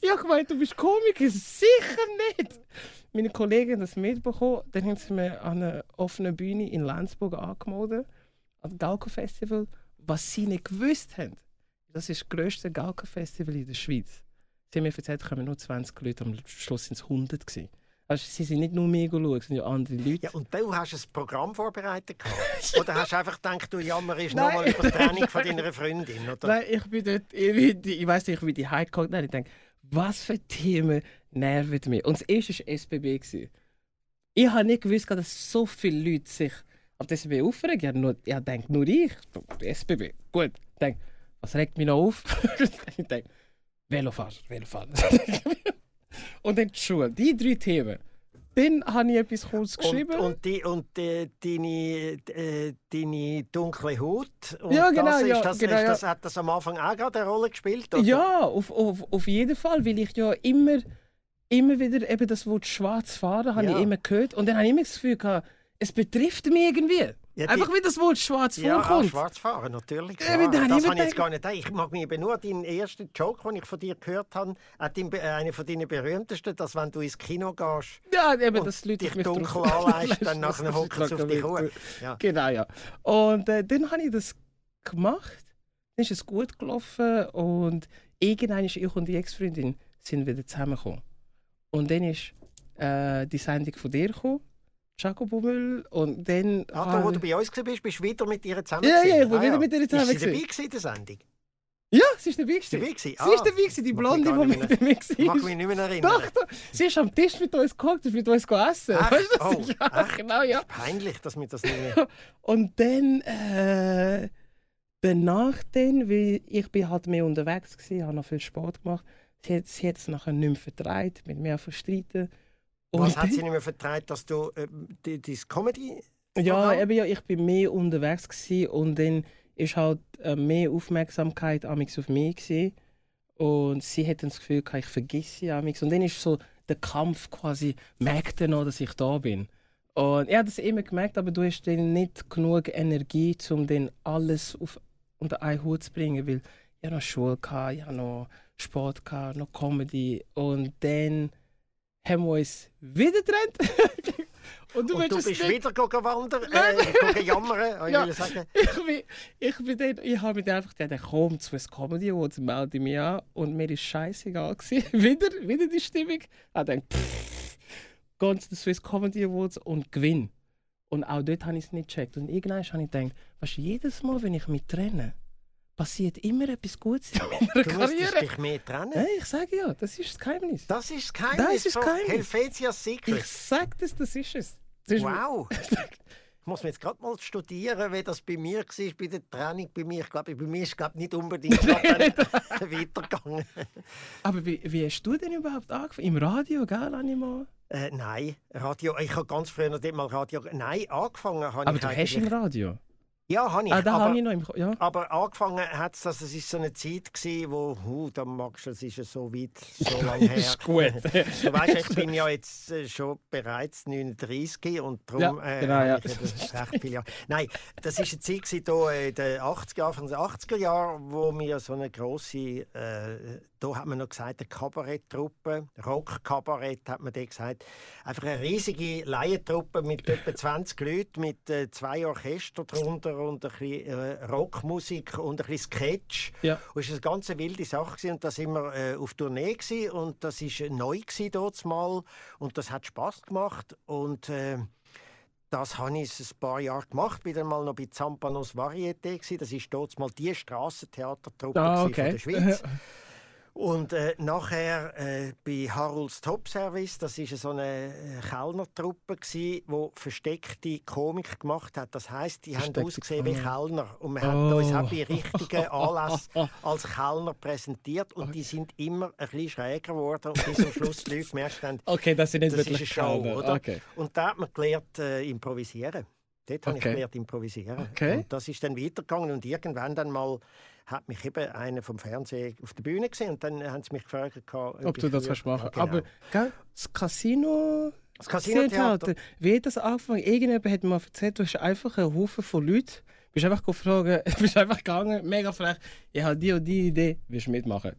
Ich habe gemeint, du bist Komiker. Sicher nicht. Meine Kollegen das mitbekommen. Dann haben sie mir an einer offenen Bühne in Lenzburg angemeldet, an dem Galko-Festival. Was sie nicht gewusst haben, das ist das grösste Galko-Festival in der Schweiz. Sie haben mir erzählt, es kommen nur 20 Leute, am Schluss sind es 100 gewesen. Also sie sind nicht nur mir es sind ja andere Leute. Ja, und du hast ein Programm vorbereitet gehabt? Oder hast du einfach gedacht, du jammerst nochmal über die Trennung von deiner Freundin? Oder? Nein, ich bin dort, ich, ich weiß nicht, ich bin die heimgekommen. Nein, ich denke, was für Themen nerven mich? Und das erste war SBB. gewesen. Ich habe nicht gewusst, dass so viele Leute sich auf das SBB aufregen. Ich habe nur, ich denke, nur ich, SBB. Gut, ich denke, was regt mich noch auf? ich denke, Velofahrer, Velofahrer. Und dann die Schule, die drei Themen. Dann habe ich etwas kurz Und, geschrieben. und, die, und äh, deine, äh, deine dunkle Haut. Und Ja, genau, das, ist ja, das, genau, ist ja. das, hat das am Anfang auch gerade eine Rolle gespielt? Oder? Ja, auf, auf, auf jeden Fall, weil ich ja immer, immer wieder eben das Wort schwarz fahren habe Ja. ich immer gehört und dann habe ich immer das Gefühl gehabt, es betrifft mich irgendwie. Ja, die- Einfach wie das Wort schwarz Ja, vorkommt. schwarz fahren, natürlich. Ja, das habe ich ich jetzt gar nicht gedacht. Ich mag mich eben nur an deinen ersten Joke, den ich von dir gehört habe, an einer von deinen berühmtesten, dass wenn du ins Kino gehst ja, eben, und das Leute dich dunkel anleist, dann nachher sie das- auf dich hoch. Ja. Genau, ja. Und äh, dann habe ich das gemacht. Dann ist es gut gelaufen und irgendwann ist ich und die Ex-Freundin sind wieder zusammengekommen. Und dann ist äh, die Sendung von dir gekommen, Jacobo Müll, und dann... Ah, da, wo ich- du bei uns warst, bist du wieder mit ihr zusammen Ja, ja, ich war Ah, wieder mit ihr zusammen Ist sie dabei gewesen. in der Sendung? Ja, sie ist dabei. Ist sie gewesen. dabei gewesen? Sie ist Ah, dabei, gewesen, die mag Blonde, die mit mehr- dabei Mag war. mich nicht mehr erinnern. Doch, doch. Sie ist am Tisch mit uns gekocht und mit uns gegessen. Echt? Weißt du das? Oh, ja, echt? genau, ja. Peinlich, dass mir das nicht mehr... Und dann, äh, danach dann, weil ich bin halt mehr unterwegs war, habe noch viel Sport gemacht, sie hat, sie hat es nachher nicht mehr vertreibt, mit mir verstreiten. Was hat sie nicht mehr vertreibt, dass du äh, die Comedy... Ja, eben, ja, ich bin mehr unterwegs gewesen und dann ist halt äh, mehr Aufmerksamkeit amix auf mich gewesen. und sie hat dann das Gefühl, ich vergesse sie amix und dann ist so der Kampf quasi, merkt er noch, dass ich da bin. Und ich habe das immer gemerkt, aber du hast dann nicht genug Energie, um dann alles auf unter einen Hut zu bringen, weil ich noch Schule, gehabt, ich noch Sport, gehabt, noch Comedy und dann haben wir uns wieder getrennt. und du, Und du bist nicht wieder gegangen wandern, äh, jammern, Ja. ich ich bin, ich bin dann, ich habe mir einfach gedacht, komm, Swiss Comedy Awards, melde mich an. Und mir ist scheißegal gewesen. wieder, wieder die Stimmung. Ich dachte, pff, geh zu den Swiss Comedy Awards und gewinn. Und auch dort habe ich es nicht gecheckt. Und irgendwann habe ich gedacht, weißt, jedes Mal, wenn ich mich trenne, passiert immer etwas Gutes in meiner Du musst Karriere. dich mehr trennen. Hey, ich sage ja, das ist das Geheimnis. Das ist das Geheimnis Das ist das Geheimnis. Helvetia's Secret. Ich sage das, das ist es. Das ist Wow. Ich muss mir jetzt gerade mal studieren, wie das bei mir war, bei der Training bei mir. Ich glaube, bei mir ist es nicht unbedingt weitergegangen. Aber wie, wie hast du denn überhaupt angefangen? Im Radio, gell, Anima? Äh, nein, Radio. Ich habe ganz früher noch nicht mal Radio. Nein, angefangen habe Aber ich du hast im Radio. Ja, habe ich. Ah, aber, habe ich noch im ja. aber angefangen hat es, also es ist so eine Zeit gewesen, wo, hu, da magst du, es ist ja so weit, so lange her. Ist gut. Du weißt, ich bin ja jetzt äh, schon bereits 39 und darum Ja, äh, genau, ja. ich recht viele Jahre. Nein, das ist eine Zeit gewesen, da in den 80er, Anfang der 80er Jahre, wo wir so eine grosse, äh, da hat man noch gesagt, eine Kabaretttruppe, Rock-Kabarett hat man da gesagt, einfach eine riesige Laientruppe mit etwa 20 Leuten, mit äh, zwei Orchestern drunter und ein bisschen äh, Rockmusik und ein bisschen Sketch. Ja. Und es war eine ganz wilde Sache gewesen, und da sind wir äh, auf Tournee gewesen, und das ist äh, neu gewesen dort mal und das hat Spaß gemacht und äh, das habe ich ein paar Jahre gemacht. Bin dann mal noch bei Zampanos Varieté gewesen. Das ist dort mal die Strassentheatertruppe Ah, okay. von der Schweiz. Und äh, nachher äh, bei Harolds Top Service, das ist so eine äh, Kellnertruppe gsi, wo versteckte Komik gemacht hat. Das heißt, die haben Versteckte ausgesehen wie. Kellner und man Oh. hat uns auch bei richtigen Anlässen als Kellner präsentiert und die sind immer ein bisschen schräger geworden und bis zum Schluss die Leute gemerkt haben, Okay, das sind nicht das ist eine wirklich Show, Kellner. oder? Okay. Und da hat man gelernt äh, improvisieren. Dort habe ich Okay. gelernt improvisieren. Okay. Und das ist dann weitergegangen und irgendwann dann mal hat mich eben einer vom Fernsehen auf der Bühne gesehen und dann haben sie mich gefragt, ob, Ob du das kannst machen. Ja, genau. Aber gell, das Casino. Das Casino-Theater. Wie das angefangen? Irgendjemand hat mir erzählt, du hast einfach einen Haufen von Leuten. Bist einfach gefragt, bist einfach gegangen, mega frech. Ich habe die und die Idee, willst du mitmachen?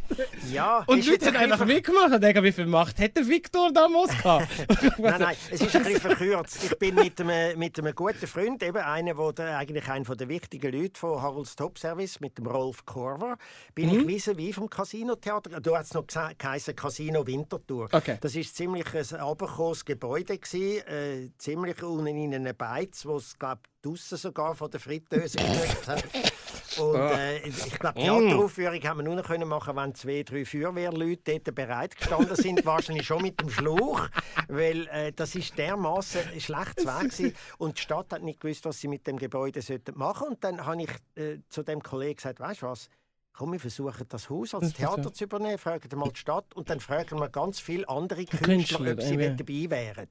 ja, Und ist Leute ein einfach mitgemacht und denken, wie viel Macht hat der Victor damals gehabt? Nein, nein, es ist ein bisschen verkürzt. Ich bin mit einem, mit einem guten Freund, eben einer, wo der, eigentlich einer der wichtigen Leute von Harolds Top Service, mit dem Rolf Korver, bin Mhm. ich wie vom Casino-Theater. Hat es noch geheißen Casino Winterthur. Okay. Das war ziemlich ein abgekommenes Gebäude, gewesen, äh, ziemlich unten in einem Beiz, wo es, glaube draussen sogar von der Fritteuse. Und Ah. äh, ich glaube, Mm. die Theateraufführung haben wir nur noch können machen, wenn zwei, drei Feuerwehrleute dort bereit gestanden sind. Wahrscheinlich schon mit dem Schlauch, weil äh, das ist dermaßen schlecht zu Weg. Und die Stadt hat nicht gewusst, was sie mit dem Gebäude sollten machen. Und dann habe ich äh, zu dem Kollegen gesagt, weißt du was? Komm, wir versuchen das Haus als Theater zu übernehmen, fragen mal die Stadt und dann fragen wir ganz viele andere Künstler, Künstler, ob sie ja. dabei wären.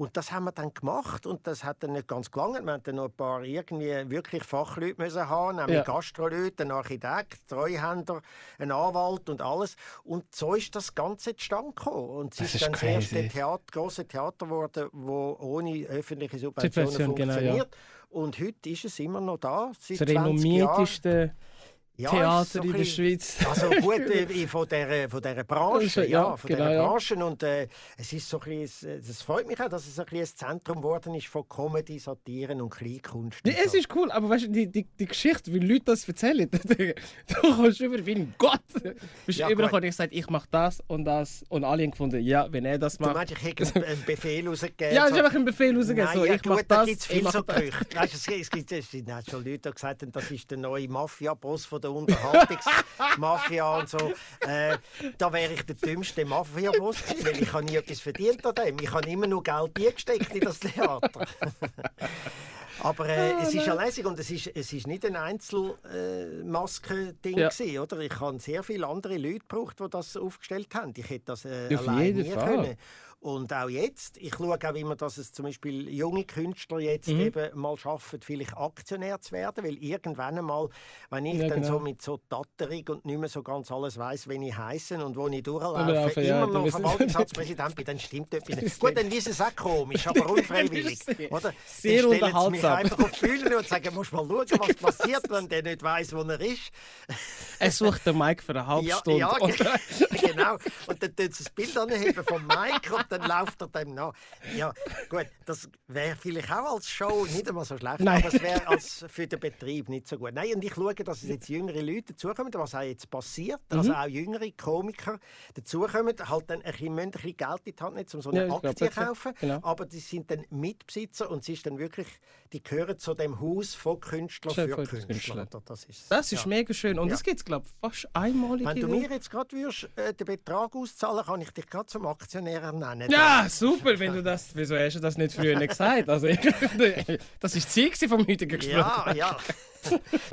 Und das haben wir dann gemacht und das hat dann nicht ganz gelangt. Wir hatten noch ein paar irgendwie wirklich Fachleute müssen haben, nämlich Ja. Gastroleute, ein Architekt, Treuhänder, ein Anwalt und alles. Und so ist das Ganze zustande gekommen. Und es ist, ist dann das erste crazy. Theater, grosse Theater geworden, das ohne öffentliche Subventionen Subvention, genau, ja. funktioniert. Und heute ist es immer noch da, seit Das 20 Jahren. renommierteste Ja, Theater in der Schweiz. also gut, äh, von dieser von der Branche, Ja, von genau, dieser. Branche. Und äh, es ist so ein bisschen, das freut mich auch, dass es ein, bisschen ein Zentrum geworden ist von Comedy, Satiren und Kleinkunst. Und es so. ist cool, aber weißt du, die, die, die Geschichte, wie Leute das erzählen, du kommst über wie ein Gott. Bist Ja, überall und ich gesagt, ich mach das und das und alle haben gefunden, ja, wenn er das Du macht. meinst, ich hätte einen- einen Befehl rausgegeben? ja, es so- ist einfach ein Befehl rausgegeben, Nein, so, ja, ich gut, da gibt es ich viel mach so. Gerüchte. Weißt, es, gibt- es gibt es sind auch schon Leute, die gesagt haben, das ist der neue Mafia-Boss von der Unterhaltungsmafia und so. Äh, da wäre ich der dümmste Mafia-Boss weil ich habe nie etwas verdient an dem. Ich habe immer nur Geld eingesteckt in das Theater. Aber äh, es ist ja lässig und es ist, es ist nicht ein Einzelmasken-Ding, Ja. gewesen, oder? Ich habe sehr viele andere Leute gebraucht, die das aufgestellt haben. Ich hätte das äh, Ja, allein nie Fall. können. Und auch jetzt, ich schaue auch immer, dass es zum Beispiel junge Künstler jetzt Mhm. eben mal schaffen, vielleicht Aktionär zu werden, weil irgendwann einmal, wenn ich Ja, dann genau. so mit so Tatterig und nicht mehr so ganz alles weiß, wenn ich heiße und wo ich durchlaufe, ja, immer noch Verwaltungsratspräsident bin, dann stimmt etwas nicht. Gut, dann ist es auch komisch, aber unfreiwillig. Oder? sehr dann sie mich unterhaltsam. einfach auf die Bühne und sagen, musst mal schauen, was passiert, wenn der nicht weiß, wo er ist. Er sucht den Mike für eine halbe Ja, Stunde. ja genau. Und dann tun sie das Bild anheben vom Mike dann läuft er dem nach. Ja, gut, das wäre vielleicht auch als Show nicht einmal so schlecht, Nein. aber es wäre für den Betrieb nicht so gut. Nein, und ich schaue, dass es jetzt jüngere Leute dazukommen, was auch jetzt passiert, Mhm. also auch jüngere Komiker dazukommen, halt dann ein bisschen, müssen ein bisschen Geld in die Hand nehmen, um so eine Ja, Aktie zu kaufen, Genau. aber die sind dann Mitbesitzer und sie ist dann wirklich, die gehören zu dem Haus von Künstlern für Künstler. Künstlern. oder? Das ist, Das ist ja. mega schön. Und Ja. das gibt es, glaube ich, fast einmalig. Wenn du mir jetzt gerade würdest, äh, den Betrag auszahlen, kann ich dich gerade zum Aktionär ernennen. Ja, super, wenn du das. Wieso hast du das nicht früher nicht gesagt? Also, das ist das Ziel vom heutigen Gespräch. Ja, ja.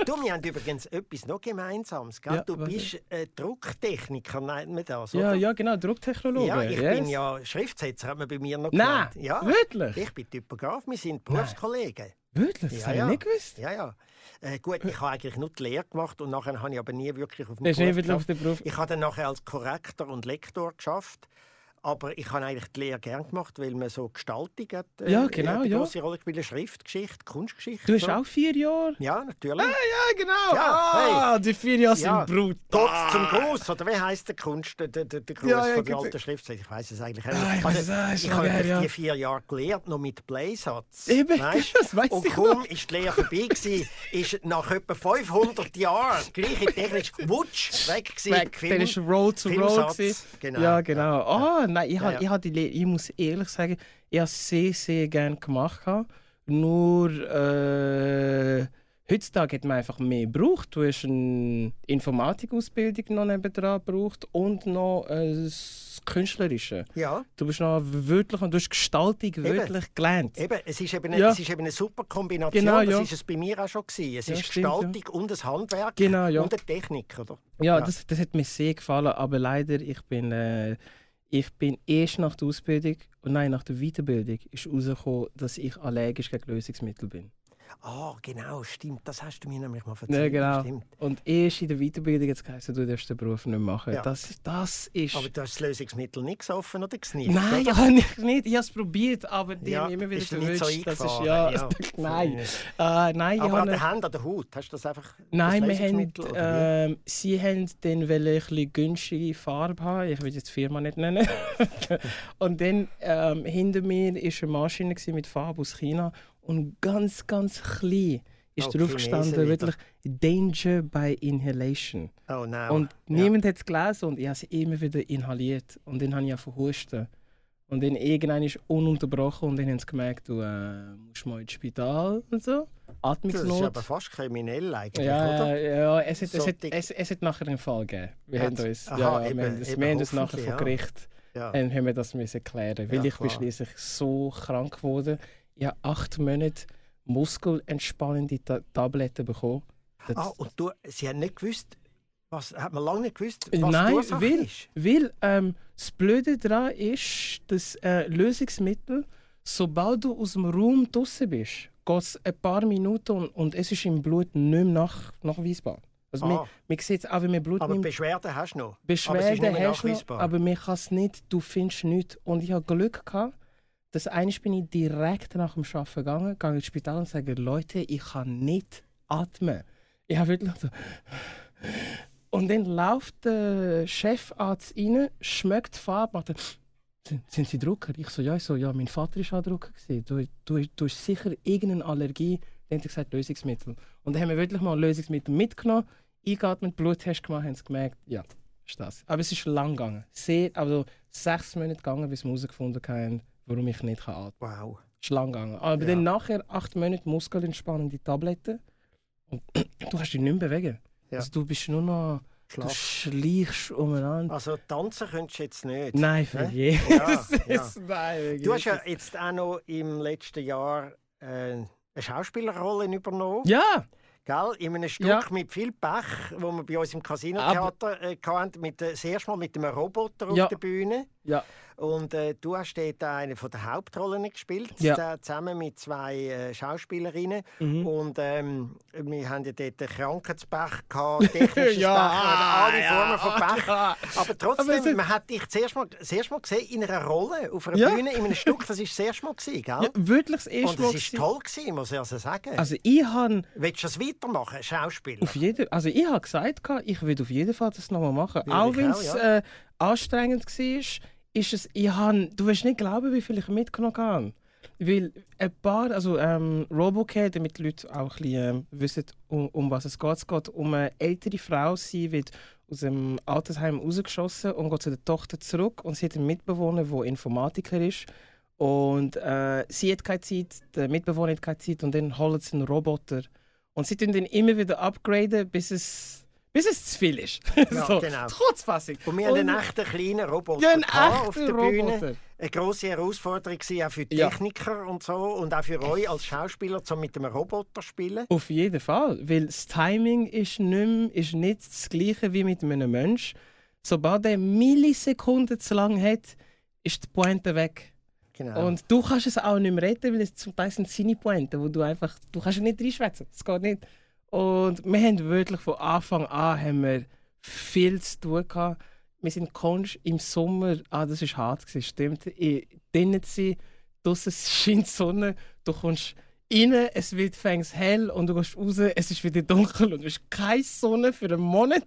du, wir haben übrigens etwas noch Gemeinsames. Gell? Ja, du bist äh, Drucktechniker, nennt man das, ja, oder? ja, genau, Drucktechnologe. Ja, ich yes. bin ja Schriftsetzer, hat man bei mir noch Nein, genannt. Ja, wirklich? ich bin Typograf, wir sind Berufskollegen. Wirklich? Das Ja, habe ja. ich nicht gewusst. Ja, ja. Äh, gut, ich habe eigentlich nur die Lehre gemacht und nachher habe ich aber nie wirklich auf ist Beruf auf den Beruf. Ich habe dann nachher als Korrektor und Lektor geschafft. Aber ich habe eigentlich die Lehre gern gemacht, weil man so Gestaltung hat, äh, Ja, genau, eine ja. große Rolle gespielt. Schriftgeschichte, Kunstgeschichte. Du hast so. auch vier Jahre? Ja, natürlich. Ja, genau. Ja, ah, die vier Jahre Ja. sind brutal. Gott zum Gruß, oder wie heisst der Kunst, der, der, der Gruß Ja, ja, von der alten Schriftsetzer? Ich weiß es eigentlich Ah, nicht. ich es auch, ist ich schon habe ja. die vier Jahre gelernt, noch mit Playsatz. Eben, weisst? das weiss Und ich kaum ist die Lehre vorbei gewesen, ist nach etwa 500 Jahren gleiche technisch wutsch weg gewesen. Weg, dann ist Roll to Roll. Genau. Ja, genau. Ah, nein, ich, Ja, ha- ja. ich, ha die ich muss ehrlich sagen, ich habe sehr, sehr gerne gemacht. Nur äh, heutzutage hat man einfach mehr gebraucht. Du hast eine Informatikausbildung noch nebendran gebraucht und noch äh, das Künstlerische. Ja, Du bist noch wirklich, du hast Gestaltung wirklich gelernt. eben, es ist eben eine, Ja. es ist eben eine super Kombination. Genau, das ja. ist es bei mir auch schon gewesen. Es Ja, ist stimmt, ja. Gestaltung und das Handwerk Genau, ja. und eine Technik, oder? Ja, Ja. Das, das hat mir sehr gefallen, aber leider, ich bin, äh, ich bin erst nach der Ausbildung, und nein, nach der Weiterbildung, ist herausgekommen, dass ich allergisch gegen Lösungsmittel bin. Ah, genau, stimmt. Das hast du mir nämlich mal erzählt. Ja, genau. Stimmt. Und erst in der Weiterbildung jetzt geheißen, du darfst den Beruf nicht machen. Ja. Das, das ist... Aber du hast das Lösungsmittel nicht gesoffen oder gesnifft? Nein, oder? ja, nicht, nicht. Ich habe es probiert, aber die Ja, haben immer wieder nicht so verwünscht. das ist, ja, ja. nein. Äh, nein, ich Aber an der Hand, an der Haut, hast du das einfach Nein, das wir haben, ähm, sie haben dann wollen ein bisschen günstige Farbe haben. Ich will jetzt die Firma nicht nennen. und dann ähm, hinter mir war eine Maschine mit Farbe aus China und ganz, ganz klein ist Oh, drauf gestanden, wirklich Danger by Inhalation. Oh nein. Und niemand hat es gelesen und ich habe es immer wieder inhaliert. Und dann habe ich angefangen zu husten. Und dann irgendwann ist ununterbrochen und dann haben sie gemerkt, du äh, musst mal ins Spital und so. Das ist Atmungsnot. aber fast kriminell eigentlich, Ja, oder? ja es, hat, es, So hat, dick- es, es hat nachher einen Fall gegeben. Wir haben uns, Aha, ja, eben, wir haben das, eben, wir haben das nachher hoffentlich, vor ja. Gericht Ja. ähm, haben wir das müssen klären. Weil Ja, ich bin schließlich so krank geworden. Ich habe acht Monate muskelentspannende Ta Tabletten bekommen. Das, Ah, und du, sie haben nicht gewusst, was, hat man lange nicht gewusst, was Nein, weil- ist? Weil ähm, das Blöde daran ist, dass äh, Lösungsmittel, sobald du aus dem Raum draußen bist, geht es ein paar Minuten und, und es ist im Blut nicht mehr nach, nachweisbar. Also Ah. man, man sieht es auch, wenn man Blut Aber nimmt. Beschwerden hast du noch. aber Beschwerden mehr hast du noch, aber man kann es nicht, du findest nichts. Und ich hatte Glück, gehabt, dass eines bin ich direkt nach dem Arbeiten gegangen, gehe ins Spital und sage, Leute, ich kann nicht atmen. Ich habe wirklich so... Und dann läuft der Chefarzt rein, schmeckt die Farbe, macht sind, sind Sie Drucker? Ich so, ja, ich so, ja, mein Vater war auch Drucker. Du, du, du hast sicher irgendeine Allergie. Dann hat er gesagt, Lösungsmittel. Und dann haben wir wirklich mal Lösungsmittel mitgenommen, eingeatmet, Bluttest gemacht, haben sie gemerkt, ja, ist das. Aber es ist lang gegangen. Sehr, also sechs Monate gegangen, bis wir herausgefunden haben, warum ich nicht atmen kann. Wow. Ist lang gegangen. Aber Ja. dann nachher acht Monate muskelentspannende Tabletten und du kannst dich nicht mehr bewegen. Ja. Also du bist nur noch, du Schlaf. schleichst umeinander. Also tanzen könntest du jetzt nicht. Nein, für Hä? Jesus. Ja, ja. Nein, Du hast ja jetzt auch noch im letzten Jahr äh, eine Schauspielerrolle übernommen. Ja, Gell? In einem Stück Ja. mit viel Pech, wo wir bei uns im Casino-Theater äh, hatten, mit, äh, das erste Mal mit einem Roboter Ja. auf der Bühne. ja. Und äh, du hast dort eine von der Hauptrollen gespielt, Ja. da- zusammen mit zwei äh, Schauspielerinnen. Mhm. Und ähm, wir haben ja dort Krankheitspech gehabt, technisches Ja, Pech, alle ja, Formen von Pech. ja. Aber trotzdem, Aber es man hat dich zuerst mal, das erste Mal gesehen in einer Rolle, auf einer. Bühne, in einem Stück. Das war das erste Mal, gewesen, gell? ja, wirklich das Und erste es Mal. war gewesen. toll, gewesen, muss ich also sagen. Also ich habe Willst du das weitermachen, Schauspieler? auf jeden, also ich habe gesagt, ich will auf jeden Fall das nochmal machen. Ja, auch wenn es äh, anstrengend war. Ist es, ich han, du wirst nicht glauben, wie viel ich mitgenommen habe. Weil ein paar, also ähm, Robocat, damit die Leute auch ein bisschen, äh, wissen, um, um was es geht. Es geht um eine ältere Frau, sie wird aus dem Altersheim rausgeschossen und geht zu der Tochter zurück und sie hat einen Mitbewohner, der Informatiker ist. Und äh, sie hat keine Zeit, der Mitbewohner hat keine Zeit und dann holen sie einen Roboter. Und sie tun den immer wieder upgraden, bis es, bis es zu viel ist. Ja, so, genau. Trotzfassung. Und wir haben einen echten kleinen Roboter Ja, einen auf der Bühne. Roboter. Eine grosse Herausforderung war auch für die Ja. Techniker und so und auch für euch als Schauspieler, um mit einem Roboter zu spielen. Auf jeden Fall, weil das Timing ist nicht, mehr, ist nicht das gleiche wie mit einem Mensch. Sobald er Millisekunden zu lang hat, ist die Pointe weg. Genau. Und du kannst es auch nicht mehr retten, weil es zum Teil sind seine Pointen, wo du einfach, du kannst nicht reinschwätzen. Es geht nicht. Und wir haben wirklich von Anfang an haben wir viel zu tun gehabt. Wir sind konst im Sommer, ah, das ist hart gewesen, stimmt. Drinnen zu sein, draussen scheint die Sonne, du kommst rein, es wird fängst hell und du gehst raus, es ist wieder dunkel und du hast keine Sonne für einen Monat.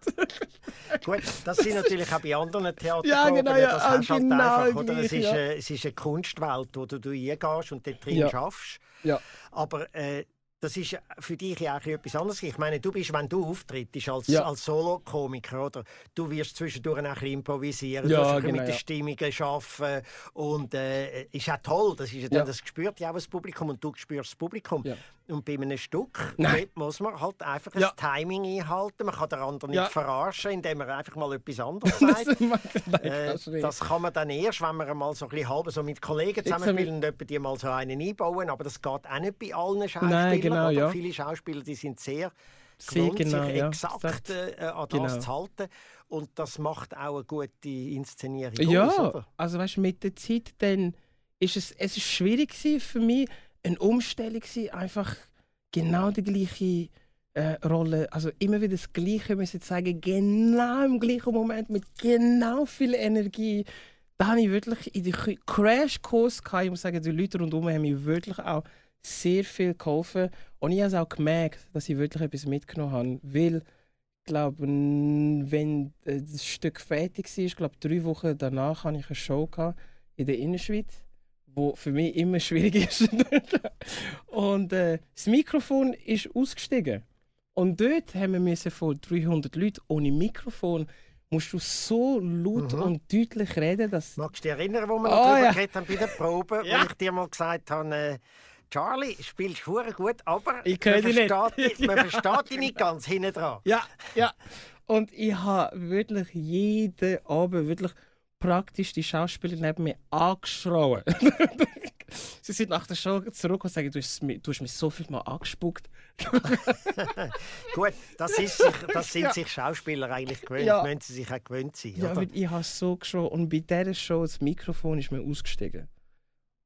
Gut, das sind natürlich auch bei anderen Theatern. Ja, genau, ja, das hast halt genau einfach, oder? Es, gleich, ist, ja. äh, es ist eine Kunstwelt, wo du, du reingehst und dort drin Ja. schaffst. Ja. Aber äh, das ist für dich ja auch etwas anderes. Ich meine, du bist, wenn du auftrittst als, Ja. als Solo-Komiker, oder? Du wirst zwischendurch auch ein bisschen improvisieren, Ja, du bisschen genau, mit den. Stimmungen arbeiten. Und äh, ist auch toll. Das, ist ja dann, Ja. das spürt ja auch das Publikum und du spürst das Publikum. Und bei einem Stück Nein. muss man halt einfach Ja. ein Timing einhalten. Man kann den anderen Ja. nicht verarschen, indem er einfach mal etwas anderes sagt. Nein, Äh, das kann man dann erst, wenn wir mal so ein bisschen halb so mit Kollegen zusammenspielen und etwa die mal so einen einbauen. Aber das geht auch nicht bei allen Schauspielern. Nein, genau, ja. Viele Schauspieler die sind sehr gewohnt, genau, sich exakt äh, an das Genau. zu halten. Und das macht auch eine gute Inszenierung Ja, aus. Also weißt du, mit der Zeit dann ist es, es ist schwierig für mich, eine Umstellung gewesen, einfach genau die gleiche äh, Rolle, also immer wieder das Gleiche müssen zeigen, genau im gleichen Moment mit genau viel Energie. Da habe ich wirklich in die Crashkurs gehabt. Ich muss sagen, die Leute rundherum haben mir wirklich auch sehr viel geholfen und ich habe es auch gemerkt, dass ich wirklich etwas mitgenommen habe, weil ich glaube, wenn äh, das Stück fertig war, ich glaube drei Wochen danach hatte ich eine Show in der Innerschweiz, wo für mich immer schwierig ist. und äh, das Mikrofon ist ausgestiegen. Und dort haben wir müssen vor 300 Leuten ohne Mikrofon musst du so laut Mhm. und deutlich reden, dass Magst du dich erinnern, wo wir Oh, noch darüber ja. geredet haben bei der Probe, Ja. wo ich dir mal gesagt habe, äh, Charlie, spielst verdammt gut, aber Ich man, dich nicht. versteht, dich- man Ja. versteht dich nicht ganz hinten dran. Ja, ja. Und ich habe wirklich jeden Abend wirklich praktisch die Schauspieler neben mir angeschrien. Sie sind nach der Show zurück und sagen, du hast, mich, du hast mich so viel mal angespuckt. Gut, das, sich, das sind Ja. sich Schauspieler eigentlich gewöhnt, Ja. müssen sie sich auch gewöhnt sein. Ja, oder? weil ich habe so geschrien. Und bei dieser Show, das Mikrofon ist mir ausgestiegen.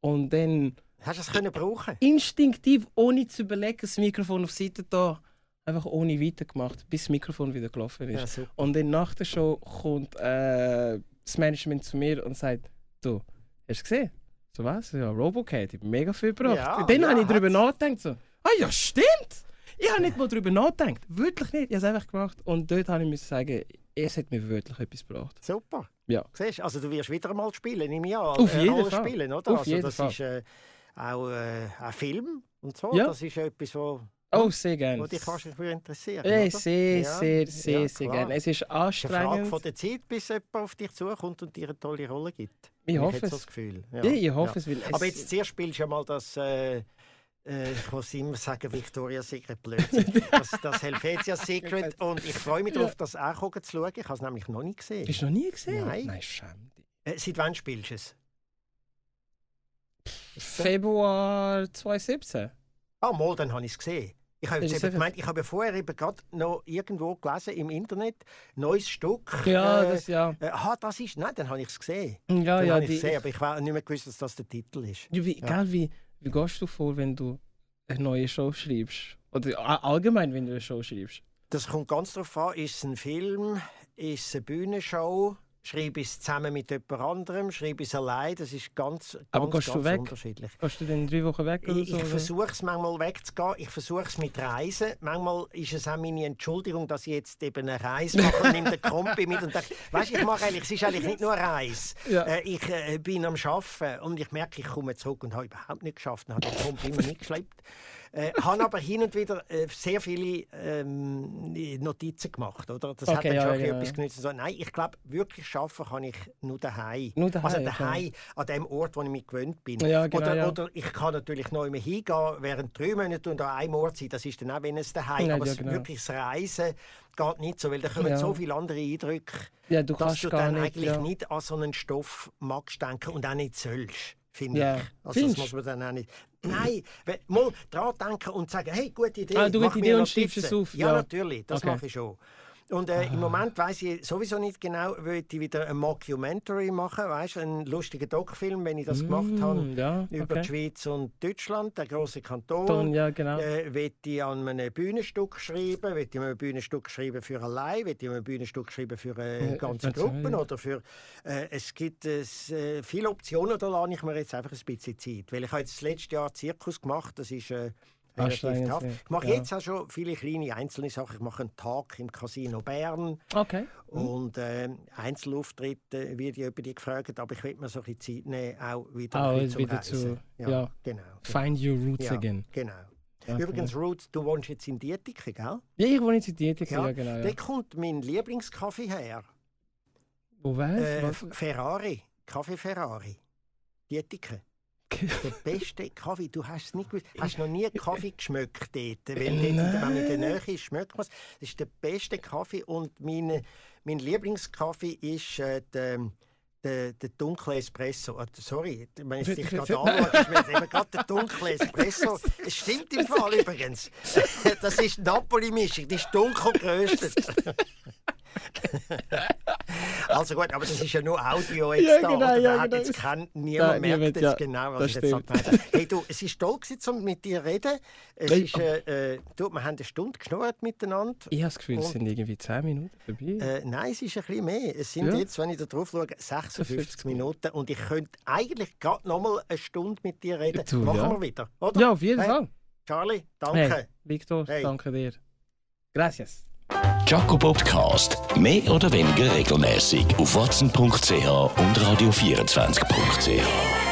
Und dann Hast du es können brauchen? instinktiv, ohne zu überlegen, das Mikrofon auf die Seite da, einfach ohne weitergemacht, bis das Mikrofon wieder gelaufen ist. Ja. Und dann nach der Show kommt äh, das Management zu mir und sagt: Du, hast du gesehen? So was? Ja, Robocat, ich habe mega viel gebracht. Ja, dann ja, habe ich darüber nachgedacht. So, ah ja, stimmt! Ich habe nicht mal darüber nachgedacht. Wirklich nicht. Ich habe es einfach gemacht. Und dort habe ich müssen sagen, es hat mir wirklich etwas gebracht. Super. Ja. Siehst, also du wirst wieder mal spielen, nehme ich an. Auf jeden Rolle Fall. Spielen, oder? Auf also jeden das Fall. ist äh, auch äh, ein Film und so. Ja. Das ist etwas, wo, Oh, sehr wo gerne. dich wahrscheinlich für interessieren Äh, sehr, Ja, sehr, sehr, ja, sehr gerne. Es ist Es ist eine Frage anstrengend. von der Zeit, bis jemand auf dich zukommt und dir eine tolle Rolle gibt. Ich Habe hoffe jetzt so es. das Gefühl. Ja, ich hoffe es, es- Aber jetzt zuerst spielst du ja mal das, äh, äh, ich muss immer sagen, Victoria's Secret Blödsinn. das, das Helvetia Secret. Und ich freue mich darauf, das auch zu schauen. Ich habe es nämlich noch nicht gesehen. Hast du noch nie gesehen? Nein. Nein, schäm dich. Äh, seit wann spielst du es? Februar 2017. Ah, mal, dann habe ich es gesehen. Ich habe, jetzt eben gemeint, ich habe vorher eben gerade noch irgendwo gelesen im Internet, neues Stück. Ja, äh, das ja. äh, ah, das ist, nein, dann habe ich es gesehen. Ja, dann ja, habe die, es gesehen, aber ich habe nicht mehr gewusst, dass das der Titel ist. Ja, wie, Ja. Egal wie, wie gehst du vor, wenn du eine neue Show schreibst? Oder allgemein, wenn du eine Show schreibst? Das kommt ganz darauf an, ist es ein Film, ist es eine Bühnenshow, schreibe ich es zusammen mit jemand anderem, schreibe ich es allein. Das ist ganz, ganz, Aber gehst ganz du weg? unterschiedlich. Gehst du dann drei Wochen weg oder Ich, so? ich versuche es manchmal wegzugehen. Ich versuche es mit Reisen. Manchmal ist es auch meine Entschuldigung, dass ich jetzt eben eine Reise mache und nehme den Kompi mit und denke, weißt, ich mache eigentlich, es ist eigentlich nicht nur eine Reise. Ja. Äh, ich äh, bin am Arbeiten und ich merke, ich komme zurück und habe überhaupt nicht geschafft. Dann habe den Kompi immer mitgeschleppt. Äh, habe aber hin und wieder äh, sehr viele ähm, Notizen gemacht. Oder? Das hat Okay, dann ja, schon ja, bisschen ja. etwas genützt. So, nein, ich glaube, wirklich arbeiten kann ich nur daheim. Nur daheim, Also okay. daheim, an dem Ort, wo ich mich gewöhnt bin. Ja, genau, oder, oder ich kann natürlich noch immer hingehen, während drei Monaten und an einem Ort sein. Das ist dann auch, wenn es daheim Aber genau. wirklich das Reisen geht nicht so, weil da kommen so viele andere Eindrücke, Ja, du dass kannst du dann nicht. eigentlich nicht an so einen Stoff magst denken und auch nicht sollst. Finde Ja. ich. Also das Findest? muss man dann auch nicht. Nein, mal dran denken und sagen, hey, gute Idee. Ah, du mach gute Idee und schreibst es auf, Ja, ja. natürlich, das Okay. mache ich schon. Und äh, im Moment weiß ich sowieso nicht genau, will ich wieder ein Mockumentary machen, weißt, einen lustigen Doc-Film, wenn ich das gemacht habe Mm, ja, über okay. die Schweiz und Deutschland, der große Kanton. Dann, ja, genau. Äh, ich an einem Bühnenstück schreiben, will ich ein Bühnenstück schreiben für allein, will ich ein Bühnenstück schreiben für äh, Äh, ganze erzähl. Gruppen oder für äh, es gibt es, äh, viele Optionen, da lasse ich mir jetzt einfach ein bisschen Zeit, weil ich habe jetzt das letzte Jahr Zirkus gemacht, das ist äh, relativ tough. ja. Ich mache Ja. jetzt auch schon viele kleine einzelne Sachen. Ich mache einen Tag im Casino Bern Okay. und äh, Einzelauftritte wird ich über die gefragt, aber ich will mir so ein bisschen Zeit nehmen, auch wieder ein bisschen wieder zu-. Ja, ja. genau. Find your roots Ja, again. genau. Okay. Übrigens, Ruth, du wohnst jetzt in Dietiken, gell? Ja, ich wohne jetzt in Dietike, Ja, ja, genau. Ja. Da kommt mein Lieblingskaffee her. Wo weißt Äh? Ferrari. Kaffee Ferrari. Dietiken. Der beste Kaffee. Du hast es nicht gewusst. Hast noch nie Kaffee geschmeckt dort. Weil dort, wenn man in der Nähe ist, schmeckt man es. Das ist der beste Kaffee. Und meine, mein Lieblingskaffee ist äh, der, der, der dunkle Espresso. Ah, sorry, wenn ich dich gerade anschaue, ist mir eben gerade der dunkle Espresso. Es stimmt im Fall übrigens. Das ist Napoli-Mischung. Die ist dunkel geröstet. Also gut, aber das ist ja nur Audio jetzt Ja, da. genau, ja, Da hat genau. jetzt Da, niemand merkt niemand, jetzt ja, genau, was das ich jetzt habe. Hey du, es ist toll gewesen, um mit dir zu reden. Es Hey, ist, äh, äh, du, wir haben eine Stunde geschnurrt miteinander. Ich habe das Gefühl, es sind irgendwie 10 Minuten vorbei. Äh, nein, es ist ein bisschen mehr. Es sind Ja. jetzt, wenn ich da drauf schaue, 56 50 Minuten. Und ich könnte eigentlich gerade noch mal eine Stunde mit dir reden. Du, Machen ja. wir wieder, oder? ja, auf jeden Hey, Fall. Charlie, danke. Hey, Victor, Hey. danke dir. Gracias. Jaco Podcast. Mehr oder weniger regelmäßig auf watson.ch und radio24.ch.